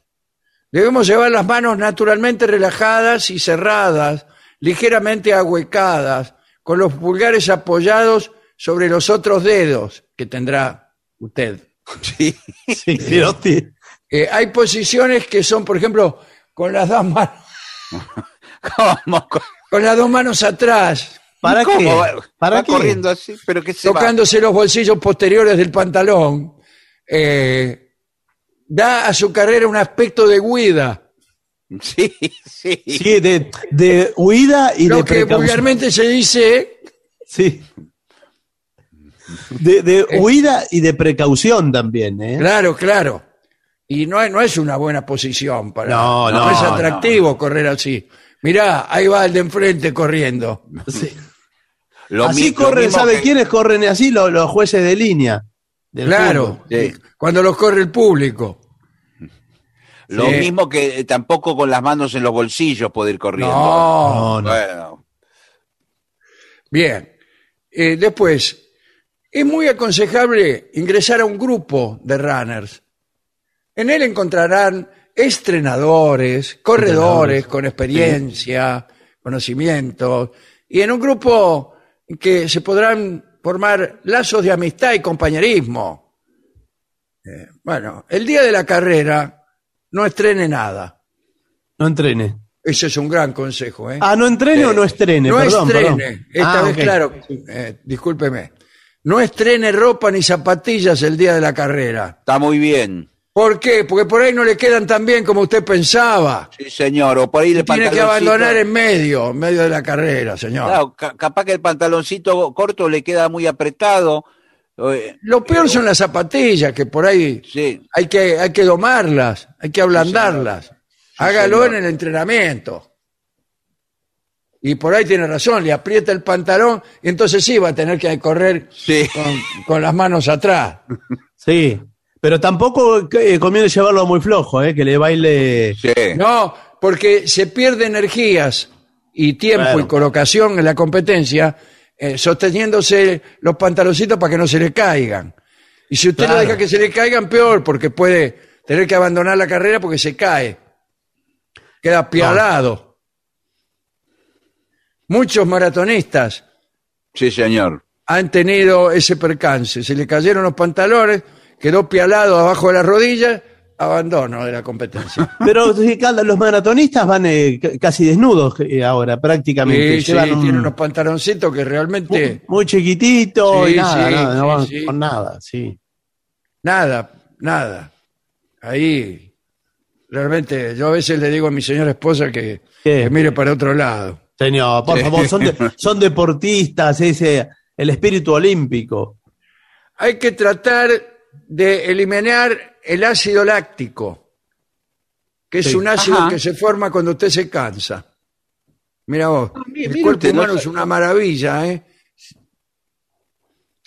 Debemos llevar las manos naturalmente relajadas y cerradas, ligeramente ahuecadas, con los pulgares apoyados sobre los otros dedos que tendrá usted. Sí. Sí, sí. Eh, hay posiciones que son, por ejemplo, con las dos manos, ¿Cómo? con las dos manos atrás, ¿Para ¿Cómo qué? va, ¿Para va qué? corriendo así? Pero que se va? tocándose los bolsillos posteriores del pantalón, eh, da a su carrera un aspecto de huida. Sí, sí. Sí, de, de huida y Lo de que precaución. vulgarmente se dice Sí. De, de huida y de precaución también, ¿eh? Claro, claro. Y no, es- no es una buena posición para. No, no, es no. atractivo correr así. Mirá, ahí va el de enfrente corriendo. Sí. Lo así mi- lo corren, mismo ¿sabe que- quiénes corren así? Los, los jueces de línea. del Claro. Sí. cuando los corre el público. Lo Sí. mismo que eh, tampoco con las manos en los bolsillos puede ir corriendo. No, No, no. Bueno, Bien. Eh, después, es muy aconsejable ingresar a un grupo de runners. En él encontrarán estrenadores, corredores con experiencia, conocimientos, y en un grupo que se podrán formar lazos de amistad y compañerismo. Eh, bueno, el día de la carrera no estrene nada. No entrene. Ese es un gran consejo. ¿eh? Ah, no entrene o no estrene, no perdón, estrene, perdón. esta Ah, vez claro, eh, discúlpeme, no estrene ropa ni zapatillas el día de la carrera. está muy bien. ¿Por qué? Porque por ahí no le quedan tan bien como usted pensaba. Sí, señor. O por ahí el Tiene que abandonar en medio, en medio de la carrera, señor. Claro, ca- capaz que el pantaloncito corto le queda muy apretado. Eh, Lo peor son las zapatillas, que por ahí Sí, hay que, hay que domarlas, hay que ablandarlas. Hágalo señor. en el entrenamiento. Y por ahí tiene razón, le aprieta el pantalón y entonces sí va a tener que correr sí. con, con las manos atrás. Sí. Pero tampoco eh, conviene llevarlo muy flojo, ¿eh? Que le baile. sí. No, porque se pierde energías y tiempo Claro. y colocación en la competencia eh, sosteniéndose los pantaloncitos para que no se le caigan. Y si usted Claro. no deja que se le caigan, peor, porque puede tener que abandonar la carrera porque se cae. Queda pialado. Muchos maratonistas Sí, señor. han tenido ese percance. Se le cayeron los pantalones, quedó pialado abajo de las rodillas, abandono de la competencia. Pero los maratonistas van eh, casi desnudos eh, ahora, prácticamente. Sí, sí, Llevan un- tiene unos pantaloncitos que realmente muy, muy chiquitito Sí, y nada, sí, nada, no van con nada, sí. nada, nada. Ahí realmente yo a veces le digo a mi señora esposa que, mire para otro lado. Señor, por favor, son, de- son deportistas, ese, el espíritu olímpico. Hay que tratar de eliminar el ácido láctico, que es Sí. un ácido Ajá. que se forma cuando usted se cansa. Mira vos, mire, el mire cuerpo usted, no humano sa- es una maravilla, ¿eh?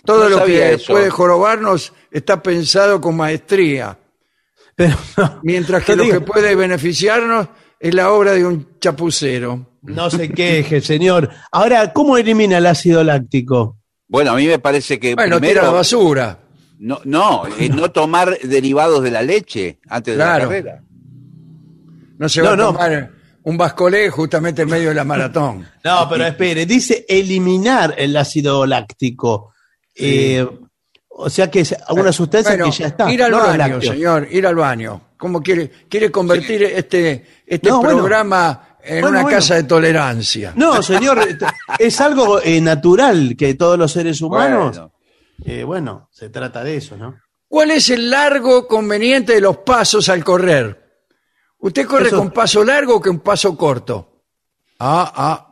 Todo No lo sabía que eso. puede jorobarnos está pensado con maestría. Pero no, Mientras que lo digo- que puede beneficiarnos es la obra de un chapucero. no se queje, señor. Ahora, ¿cómo elimina el ácido láctico? Bueno, a mí me parece que Bueno, primero tira la basura. No, no, eh, no tomar derivados de la leche antes de la carrera. No se No, va a no. tomar un bascolé justamente en medio de la maratón. No, pero espere, dice eliminar el ácido láctico. Eh, o sea que es una sustancia Bueno, que ya está. Ir al no baño, lácteos. señor, ir al baño. ¿Cómo quiere, quiere convertir este, este No, bueno. programa en Bueno, una bueno. casa de tolerancia? No, señor, es algo eh, natural que todos los seres humanos. Bueno. eh, bueno, se trata de eso, ¿no? ¿Cuál es el largo conveniente de los pasos al correr? ¿Usted corre Eso- con paso largo o con paso corto? Ah, ah.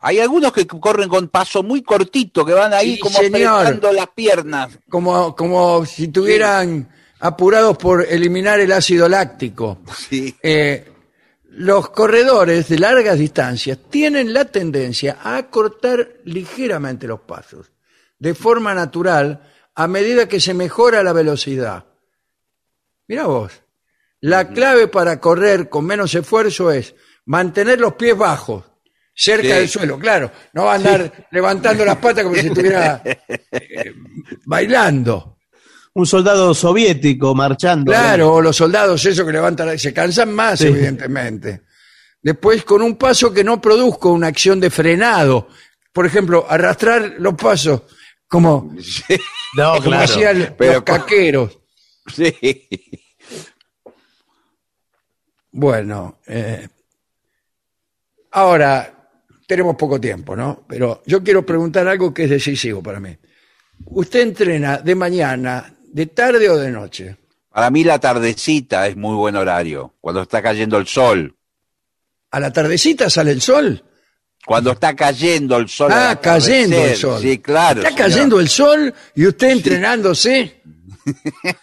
Hay algunos que corren con paso muy cortito, que van ahí Sí, como apretando las piernas. Como, como si estuvieran apurados por eliminar el ácido láctico. Sí. Eh, los corredores de largas distancias tienen la tendencia a acortar ligeramente los pasos, de forma natural, a medida que se mejora la velocidad. Mira vos, la clave para correr con menos esfuerzo es mantener los pies bajos, cerca Sí. del suelo. Claro, no va a andar levantando las patas como si estuviera eh, bailando. Un soldado soviético marchando. Claro, o los soldados, esos que levantan, se cansan más, Sí. evidentemente. Después, con un paso que no produzca una acción de frenado. Por ejemplo, arrastrar los pasos como, No, como claro. hacían Pero los caqueros. Sí. Bueno, eh, ahora tenemos poco tiempo, ¿no? Pero yo quiero preguntar algo que es decisivo para mí. ¿Usted entrena de mañana, de tarde o de noche? Para mí la tardecita es muy buen horario, cuando está cayendo el sol. ¿A la tardecita sale el sol? Cuando está cayendo el sol. Ah, cayendo el sol. Sí, claro. Está señor. cayendo el sol y usted entrenándose.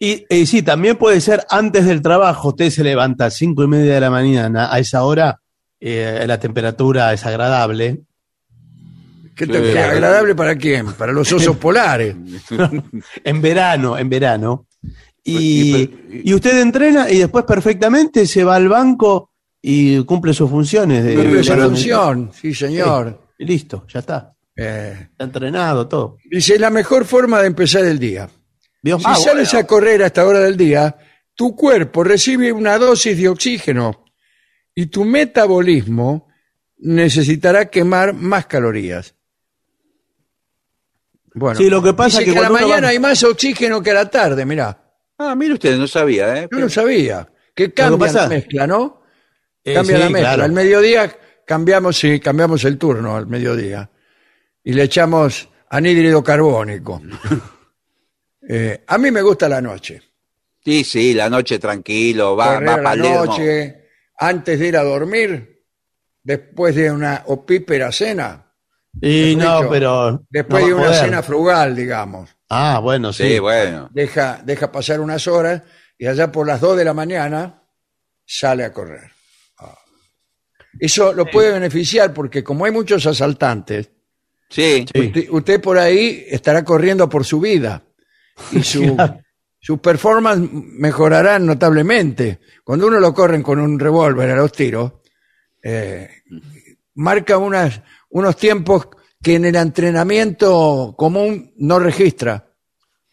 Y, y sí, también puede ser antes del trabajo. Usted se levanta a cinco y media de la mañana. A esa hora eh, la temperatura es agradable. ¿Qué Sí. tal? ¿Qué agradable para quién? Para los osos polares. en verano, en verano. Y, Y- usted entrena y después perfectamente se va al banco y cumple sus funciones. De, Cumple su función, sí, señor. Y listo, ya está. Eh, Está entrenado, todo. dice, es la mejor forma de empezar el día. Si Ah, sales bueno. a correr a esta hora del día, tu cuerpo recibe una dosis de oxígeno y tu metabolismo necesitará quemar más calorías. Bueno, Sí, lo que pasa dice es que a la mañana va- hay más oxígeno que a la tarde, mirá. Ah, mire usted, no sabía, ¿eh? Yo no sabía. Que cambia la mezcla, ¿no? Eh, Cambia sí, la mezcla. claro. Al mediodía cambiamos, sí, cambiamos el turno al mediodía. Y le echamos anhídrido carbónico. Eh, a mí me gusta la noche. Sí, sí, la noche tranquilo, va, Correr va a a la Palermo. noche, antes de ir a dormir, después de una opípera cena, Y no, dicho, pero. después no de una poder. cena frugal, digamos. Ah, bueno, sí. Sí, bueno. Deja, deja pasar unas horas y allá por las 2 de la mañana sale a correr. Ah. Eso lo puede beneficiar porque como hay muchos asaltantes, Sí, usted, usted por ahí estará corriendo por su vida y su performance mejorará notablemente. Cuando uno lo corren con un revólver a los tiros, eh, marca unas, unos tiempos que en el entrenamiento común no registra.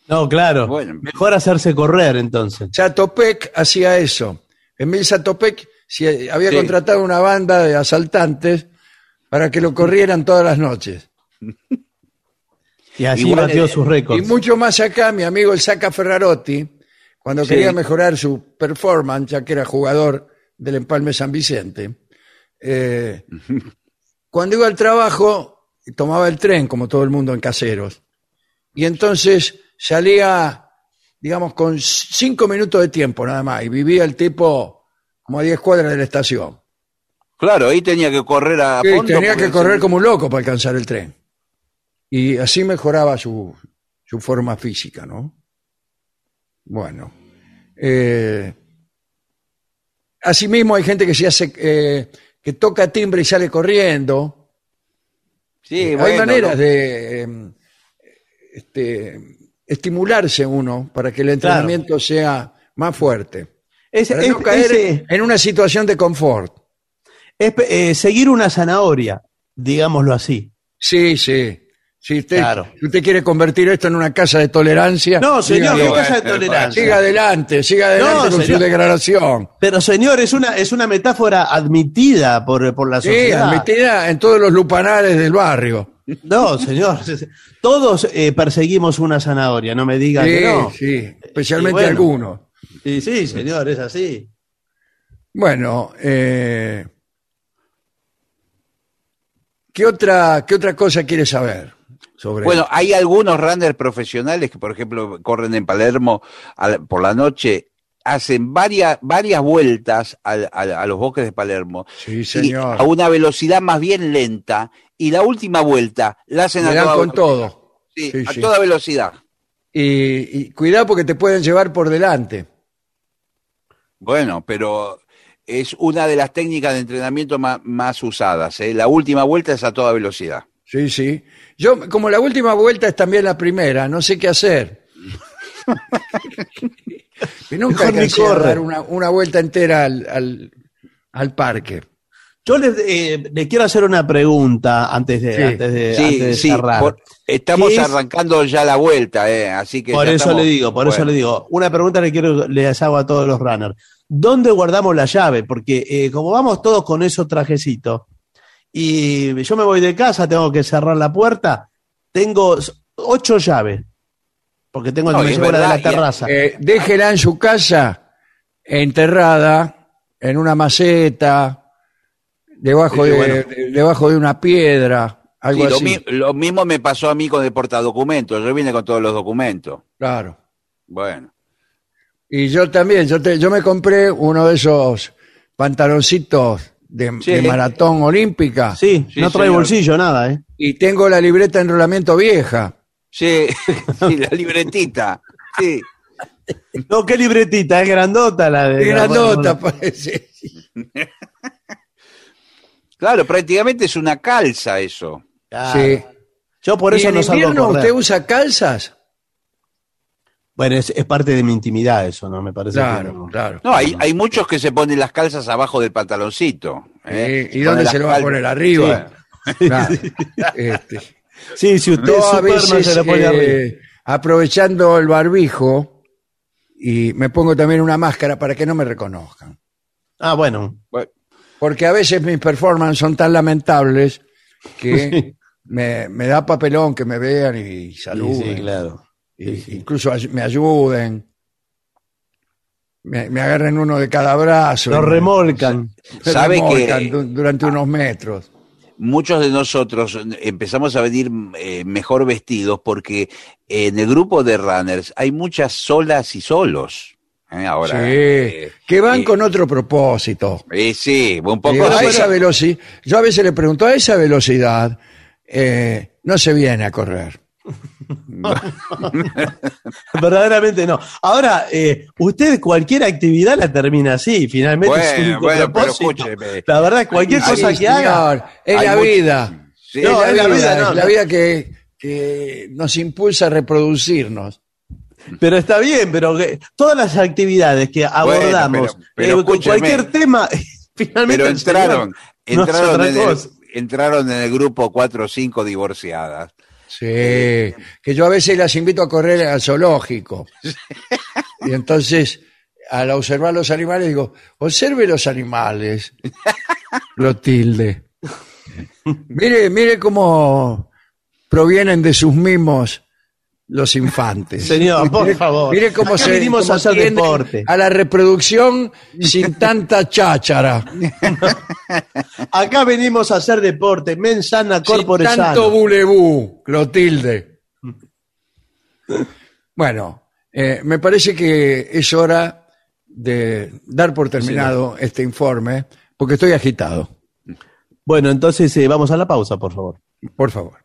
No, claro. Bueno. Mejor hacerse correr entonces. Satopek hacía eso. Emil Satopek si- había Sí. contratado una banda de asaltantes para que lo corrieran todas las noches. Y así Igual, batió eh, sus Y récords. mucho más acá, mi amigo el Saca Ferrarotti, cuando Sí. quería mejorar su performance, ya que era jugador del Empalme San Vicente, eh, cuando iba al trabajo, tomaba el tren, como todo el mundo en caseros, y entonces salía, digamos, con cinco minutos de tiempo nada más, y vivía el tipo como a 10 cuadras de la estación. claro, ahí tenía que correr a Sí, fondo. tenía que correr como un loco para alcanzar el tren. Y así mejoraba su, su forma física, ¿no? Bueno. Eh, asimismo hay gente que se hace, eh, que toca timbre y sale corriendo. Sí, hay bueno, maneras no. de eh, este, estimularse uno para que el entrenamiento sea más fuerte. Es, Para es- no caer ese- en una situación de confort. es, eh, seguir una zanahoria, digámoslo así. Sí, sí. Si usted, Claro. si usted quiere convertir esto en una casa de tolerancia, No, señor, qué casa de tolerancia. siga adelante, siga adelante No, con señor. su declaración. Pero señor, es una, es una metáfora admitida por, por la Sí, sociedad. admitida en todos los lupanales del barrio. No, señor. Todos eh, perseguimos una zanahoria, no me diga Sí, que no. sí, especialmente Y bueno. algunos. Sí, sí, señor, es así. Bueno, eh, ¿qué, otra, ¿qué otra cosa quiere saber sobre Bueno, hay algunos runners profesionales que, por ejemplo, corren en Palermo por la noche hacen varias, varias vueltas al- al- a, los bosques de Palermo Sí, y señor. a una velocidad más bien lenta y la última vuelta la hacen Le a toda con todo. Sí, Sí, a sí. toda velocidad. Y, y cuidado porque te pueden llevar por delante. Bueno, pero es una de las técnicas de entrenamiento ma- más, usadas. ¿eh? La última vuelta es a toda velocidad. Sí, sí. Yo, como la última vuelta es también la primera, no sé qué hacer. y nunca Mejor alcancé a dar una, una vuelta entera al, al, al parque. Yo les, eh, les quiero hacer una pregunta antes de, Sí. antes de, Sí, antes de sí, cerrar. por- estamos arrancando ya la vuelta, ¿eh? así que. Por eso estamos- le digo, por eso le digo. Una pregunta que quiero les hago a todos los runners. ¿Dónde guardamos la llave? Porque eh, como vamos todos con esos trajecitos y yo me voy de casa, tengo que cerrar la puerta, tengo ocho llaves. Porque tengo No, me la de la terraza. Eh, déjela en su casa, enterrada, en una maceta, debajo, Sí, de, bueno. de- debajo de una piedra, algo Sí, lo, así. mi- lo mismo me pasó a mí con el portadocumentos. Yo vine con todos los documentos. Claro. Bueno. Y yo también, yo, te- yo me compré uno de esos pantaloncitos de, Sí. de maratón olímpica sí, sí, no trae señor. bolsillo, nada, ¿eh? y tengo la libreta de enrolamiento vieja. Sí, sí, la libretita. Sí. No, qué libretita, es grandota la de. La- grandota parece. Claro, prácticamente es una calza eso. Claro. Sí. Yo por ¿Y eso en no invierno correr. usted usa calzas? Bueno, es, es parte de mi intimidad eso, ¿no? Me parece que Claro, no. claro. No, hay, hay muchos que se ponen las calzas abajo del pantaloncito. ¿eh? ¿Y, y dónde se lo va a poner? ¿Arriba? Claro. Este, Sí, si usted yo es a veces, se le pone eh, arriba. aprovechando el barbijo, y me pongo también una máscara para que no me reconozcan. Ah, bueno. Porque a veces mis performances son tan lamentables que me, me da papelón que me vean y Sí, saluden. sí, claro. Incluso me ayuden. Me, me agarren uno de cada brazo. Lo remolcan. me ¿Sabe remolcan que- du- durante unos metros. muchos de nosotros empezamos a venir eh, mejor vestidos porque en el grupo de runners hay muchas solas y solos. ¿eh? Ahora, sí, eh, que van eh, con otro propósito. eh, sí, un poco Digo, a sí. esa velocidad, yo a veces le pregunto, a esa velocidad eh, no se viene a correr. Verdaderamente no. Ahora, eh, usted cualquier actividad la termina así, finalmente es su Bueno, pero escúcheme. La verdad, cualquier Ay, cosa que haga. es Hay la vida. Sí, es No, la es la vida, vida, no, es la no. vida que, que nos impulsa a reproducirnos. Pero está bien, pero que todas las actividades que abordamos, pero- pero eh, con cualquier tema, finalmente. pero entraron, entraron, en el, entraron en el grupo cuatro o cinco divorciadas. Sí, que yo a veces las invito a correr al zoológico. Y entonces, al observar los animales, digo, observe los animales, Clotilde. Mire, mire cómo provienen de sus mimos los infantes. Señor, por favor. Mire cómo Acá se vinimos cómo a hacer deporte. a la reproducción sin tanta cháchara, Acá venimos a hacer deporte, mens sana, sin corpore tanto bulebú, Clotilde. Bueno, eh, me parece que es hora de dar por terminado este informe, porque estoy agitado. Bueno, entonces eh, vamos a la pausa, por favor. Por favor.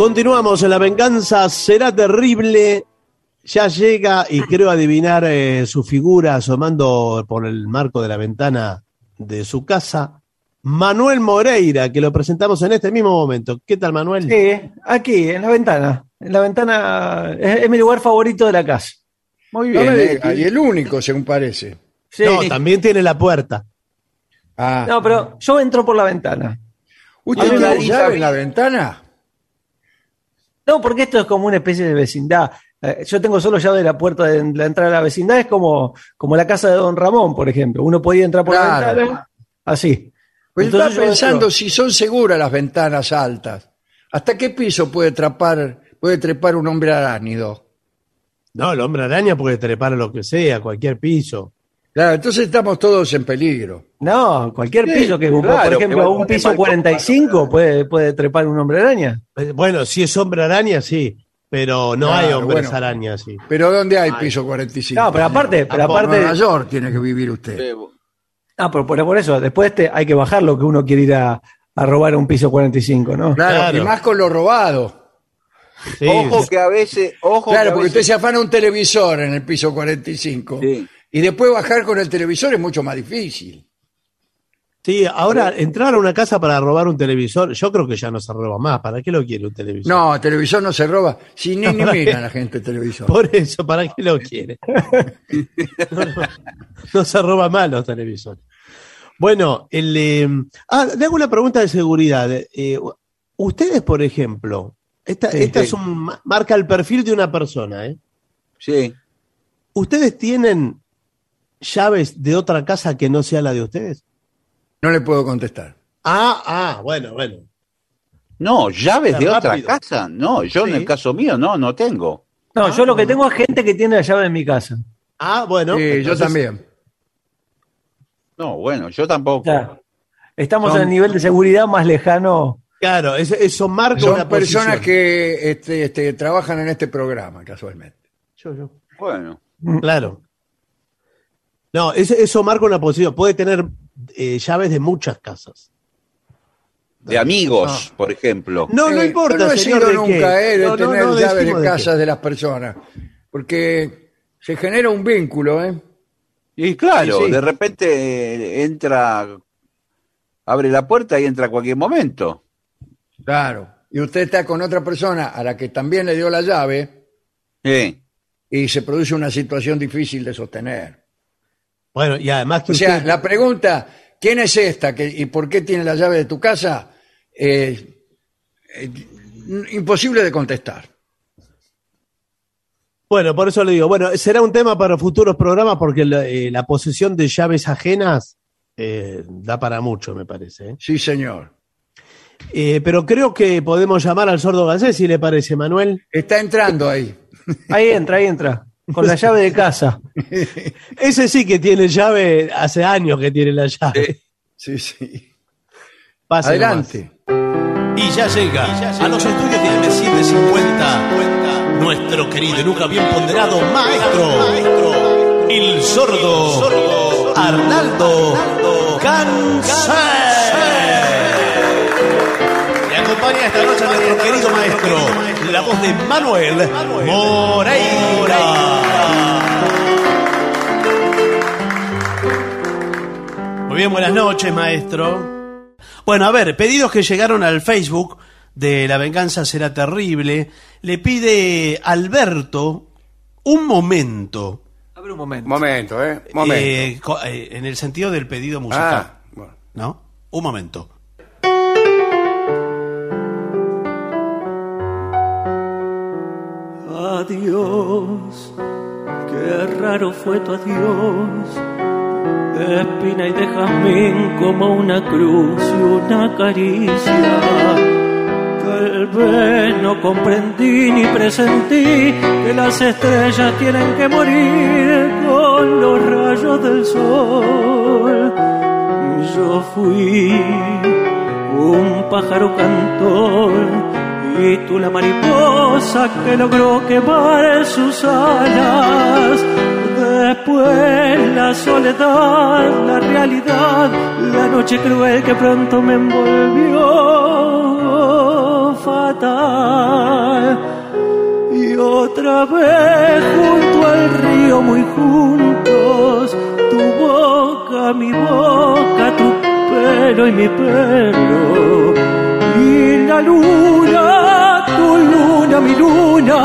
Continuamos en La Venganza Será Terrible. Ya llega y creo adivinar eh, su figura asomando por el marco de la ventana de su casa. Manuel Moreira, que lo presentamos en este mismo momento. ¿Qué tal, Manuel? Sí, aquí, en la ventana. En la ventana es, es mi lugar favorito de la casa. Muy bien, No me eh, diga, y el único, según parece. Sí. No, también tiene la puerta. Ah. No, pero yo entro por la ventana. ¿Usted tiene llave en la ventana? No, porque esto es como una especie de vecindad. Eh, Yo tengo solo llave de la puerta de la entrada a la vecindad, es como, como la casa de Don Ramón, por ejemplo. Uno podía entrar por Claro. la ventana, así. Pues Entonces estaba yo pensando entro. si son seguras las ventanas altas. ¿Hasta qué piso puede trepar, puede trepar un hombre arácnido? No, el hombre araña puede trepar a lo que sea, cualquier piso. Claro, entonces estamos todos en peligro. No, cualquier Sí, piso que, por claro, ejemplo, que a va un piso balcón 45 puede, puede trepar un hombre araña. Eh, Bueno, si es hombre araña, sí. Pero no Claro, hay hombres bueno. arañas, sí. Pero ¿dónde hay piso 45? No, pero aparte, pero aparte- En Nueva York tiene que vivir usted. Ah, pero por, por eso, después te, hay que bajar lo que uno quiere ir a, a robar un piso 45, ¿no? Claro, Claro. y más con lo robado. Sí, ojo que a veces, ojo Claro, porque usted se afana un televisor en el piso 45. Sí. Y después bajar con el televisor es mucho más difícil. Sí, ahora entrar a una casa para robar un televisor, yo creo que ya no se roba más. ¿Para qué lo quiere un televisor? No, el televisor no se roba. Si ni, ni ¿Para mira la gente el televisor. Por eso, ¿para qué lo quiere? No, no, no se roba más los televisores. Bueno, el, eh, ah, le hago una pregunta de seguridad. Eh, ustedes, por ejemplo, esta, Sí, esta sí. es un, ma- marca el perfil de una persona, ¿eh? Sí. ¿Ustedes tienen llaves de otra casa que no sea la de ustedes? No le puedo contestar. Ah, ah, bueno, bueno. No, llaves de Rápido. otra casa. No, yo en el caso mío no, no tengo. No, yo lo que tengo es gente que tiene la llave de mi casa. Ah, bueno. Sí, yo también. No, bueno, yo tampoco. O sea, estamos Son- en el nivel de seguridad más lejano. Claro, eso, eso marca Son una personas posición. que este, este, trabajan en este programa, casualmente. Yo, yo. Bueno, Claro. No, eso, eso marca una posición. Puede tener eh, llaves de muchas casas. de amigos, por ejemplo. No, no Eh, importa, yo no he señor, sido de nunca qué. eh, de No, tener no llaves de casas de las personas. Porque se genera un vínculo, ¿eh? Y claro, Sí, sí. de repente entra, abre la puerta y entra a cualquier momento. Claro. Y usted está con otra persona a la que también le dio la llave Sí. y se produce una situación difícil de sostener. Bueno, y además que O sea, usted- la pregunta, ¿quién es esta que, y por qué tiene la llave de tu casa? Eh, eh, imposible de contestar. Bueno, por eso le digo, bueno, será un tema para futuros programas porque la, eh, la posesión de llaves ajenas eh, da para mucho, me parece. ¿eh? Sí, señor. Eh, pero creo que podemos llamar al sordo Gansé, si le parece, Manuel. Está entrando ahí. Ahí entra, ahí entra. Con la llave de casa. Ese sí que tiene llave, hace años que tiene la llave. Sí, sí. Pase Adelante. Y ya llega a los estudios de M750 nuestro querido y nunca bien ponderado maestro, el sordo Arnaldo Gansé. Acompaña esta noche a nuestro querido maestro, la voz de Manuel Moreira. Muy bien, buenas noches, maestro. Bueno, a ver, pedidos que llegaron al Facebook de La Venganza Será Terrible. Le pide Alberto un momento. A ver un momento. Momento, ¿eh? Momento. eh, co- eh, en el sentido del pedido musical. Ah, bueno. ¿No? Un momento. Adiós, qué raro fue tu adiós, de espina y de jazmín como una cruz y una caricia. Tal vez no comprendí ni presentí que las estrellas tienen que morir con los rayos del sol. Yo fui un pájaro cantor y tú la mariposa que logró quemar sus alas. Después la soledad, la realidad, la noche cruel que pronto me envolvió fatal. Y otra vez junto al río muy juntos, tu boca, mi boca, tu pelo y mi pelo. Y la luna, tu luna, mi luna,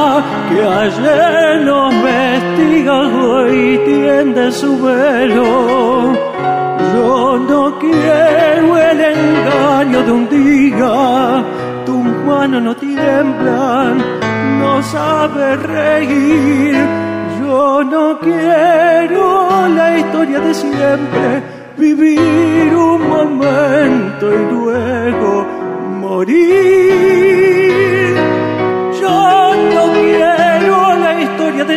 que ayer nos vestía hoy tiende su velo. Yo no quiero el engaño de un día, tus manos no tiemblan, no sabes reír. Yo no quiero la historia de siempre, vivir un momento y luego morir.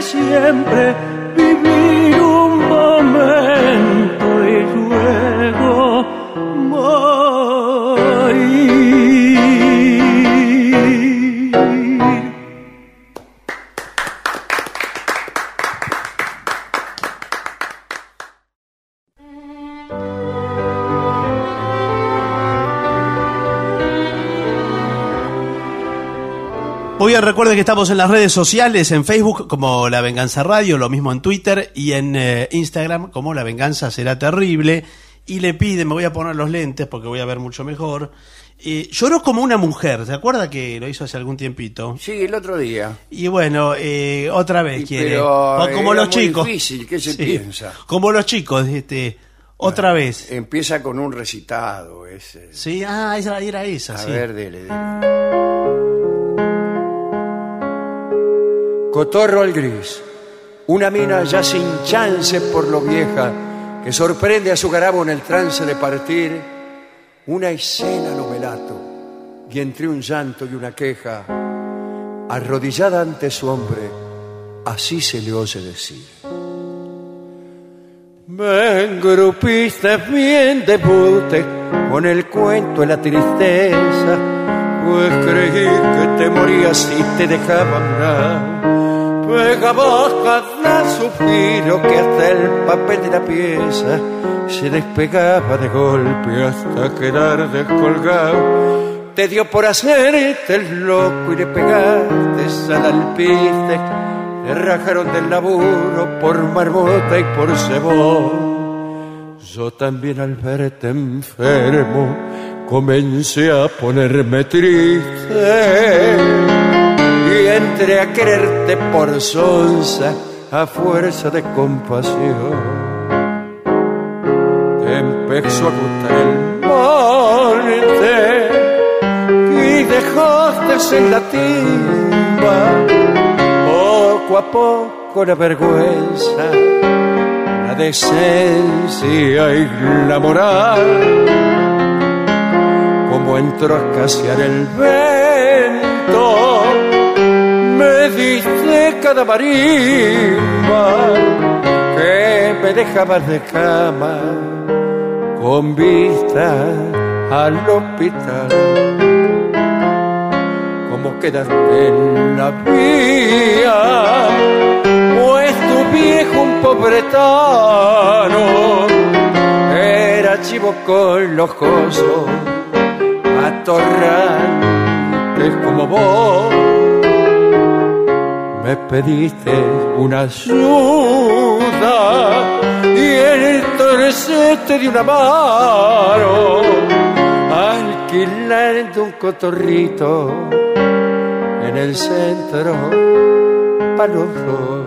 Siempre, vivir un momento Recuerden que estamos en las redes sociales, en Facebook como La Venganza Radio, lo mismo en Twitter y en eh, Instagram como La Venganza Será Terrible. Y le piden, me voy a poner los lentes porque voy a ver mucho mejor. Eh, lloró como una mujer, ¿se acuerda que lo hizo hace algún tiempito? Sí, el otro día. Y bueno, eh, otra vez Y quiere. pero O como era los muy chicos. difícil, ¿qué se Sí. piensa? Como los chicos, este, otra vez. Empieza con un recitado ese. Sí, ah, esa era esa, A sí. ver, dele, dele. Cotorro al gris. Una mina ya sin chance por lo vieja, que sorprende a su garabo en el trance de partir. Una escena lo melato, y entre un llanto y una queja, arrodillada ante su hombre, así se le oye decir. Me engrupiste bien de bote con el cuento de la tristeza, pues creí que te morías y te dejaba morar. Pegaba cada suspiro que hasta el papel de la pieza se despegaba de golpe hasta quedar descolgado. Te dio por hacerte el loco y le pegaste sal alpiste. Te rajaron del laburo por marmota y por cebón. Yo también al verte enfermo comencé a ponerme triste entré a quererte por sonza a fuerza de compasión. Te empezó a gustar el monte y dejaste en la timba poco a poco la vergüenza, la decencia y la moral. Como entró a escasear el vento, diste cada marimba que me dejaba de cama con vista al hospital. Como quedaste en la vía, pues tu viejo un pobretano era chivo con los cosos, atorrantes como vos me pediste una ayuda y entonces te di una mano alquilando un cotorrito en el centro para los dos.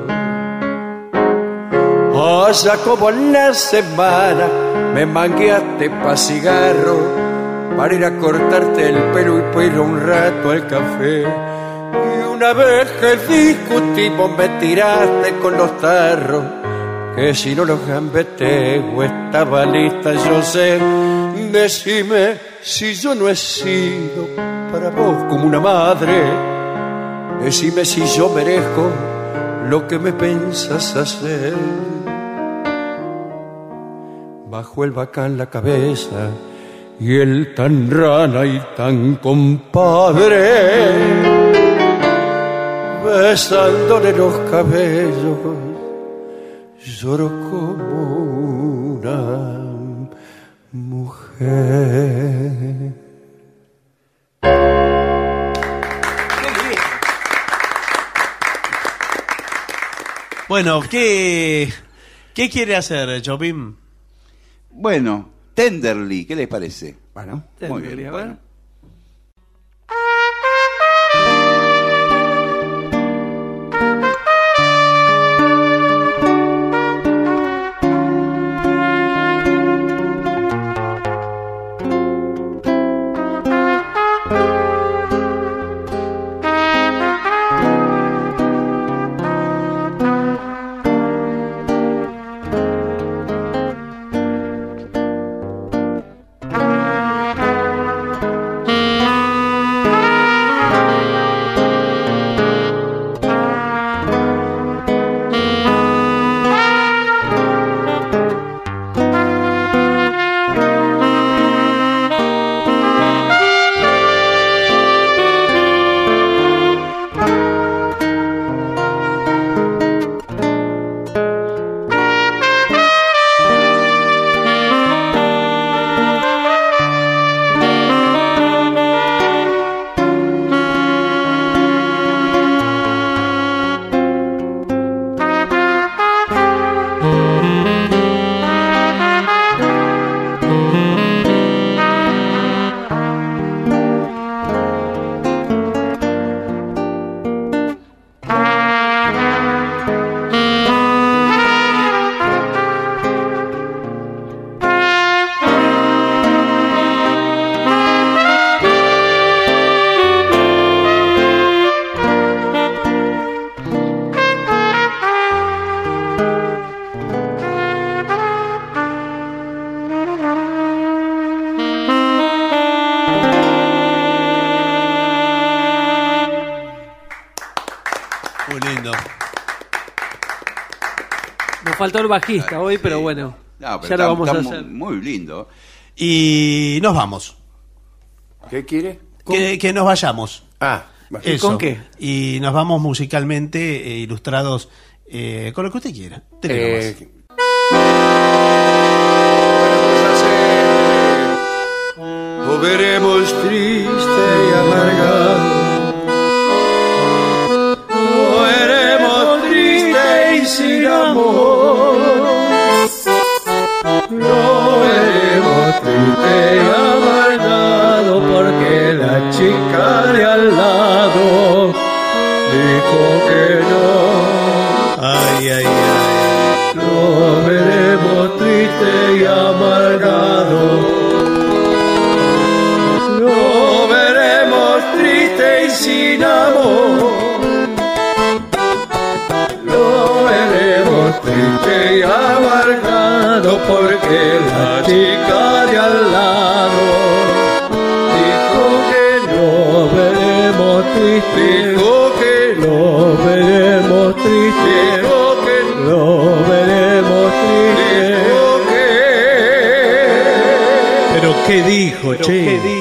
Allá como en la semana me mangueaste pa' cigarro para ir a cortarte el pelo y para un rato al café. Una vez que discutimos me tiraste con los tarros, que si no los gambeteo estaba lista, yo sé. Decime si yo no he sido para vos como una madre. Decime si yo merezco lo que me pensas hacer. Bajo el bacán la cabeza y el tan rana y tan compadre besándole los cabellos, lloro como una mujer. Bueno, ¿qué, qué quiere hacer, Chopin? Bueno, Tenderly, ¿qué les parece? Bueno, Muy Tenderly, bien. a ver. bueno. Faltó el bajista hoy, pero bueno. No, pero ya está, lo vamos a hacer. muy, lindo. Y nos vamos. ¿Qué quiere? Que, que nos vayamos. Ah, Eso. ¿Con qué? Y nos vamos musicalmente eh, ilustrados eh, con lo que usted quiera. Nomás. Eh, Lo veremos triste y amargado. Lo veremos triste y sin amor. Porque la chica de al lado dijo que lo veremos triste. Dijo que lo veremos triste. Dijo que lo veremos triste. Dijo que Pero qué dijo, che. ¿Qué dijo,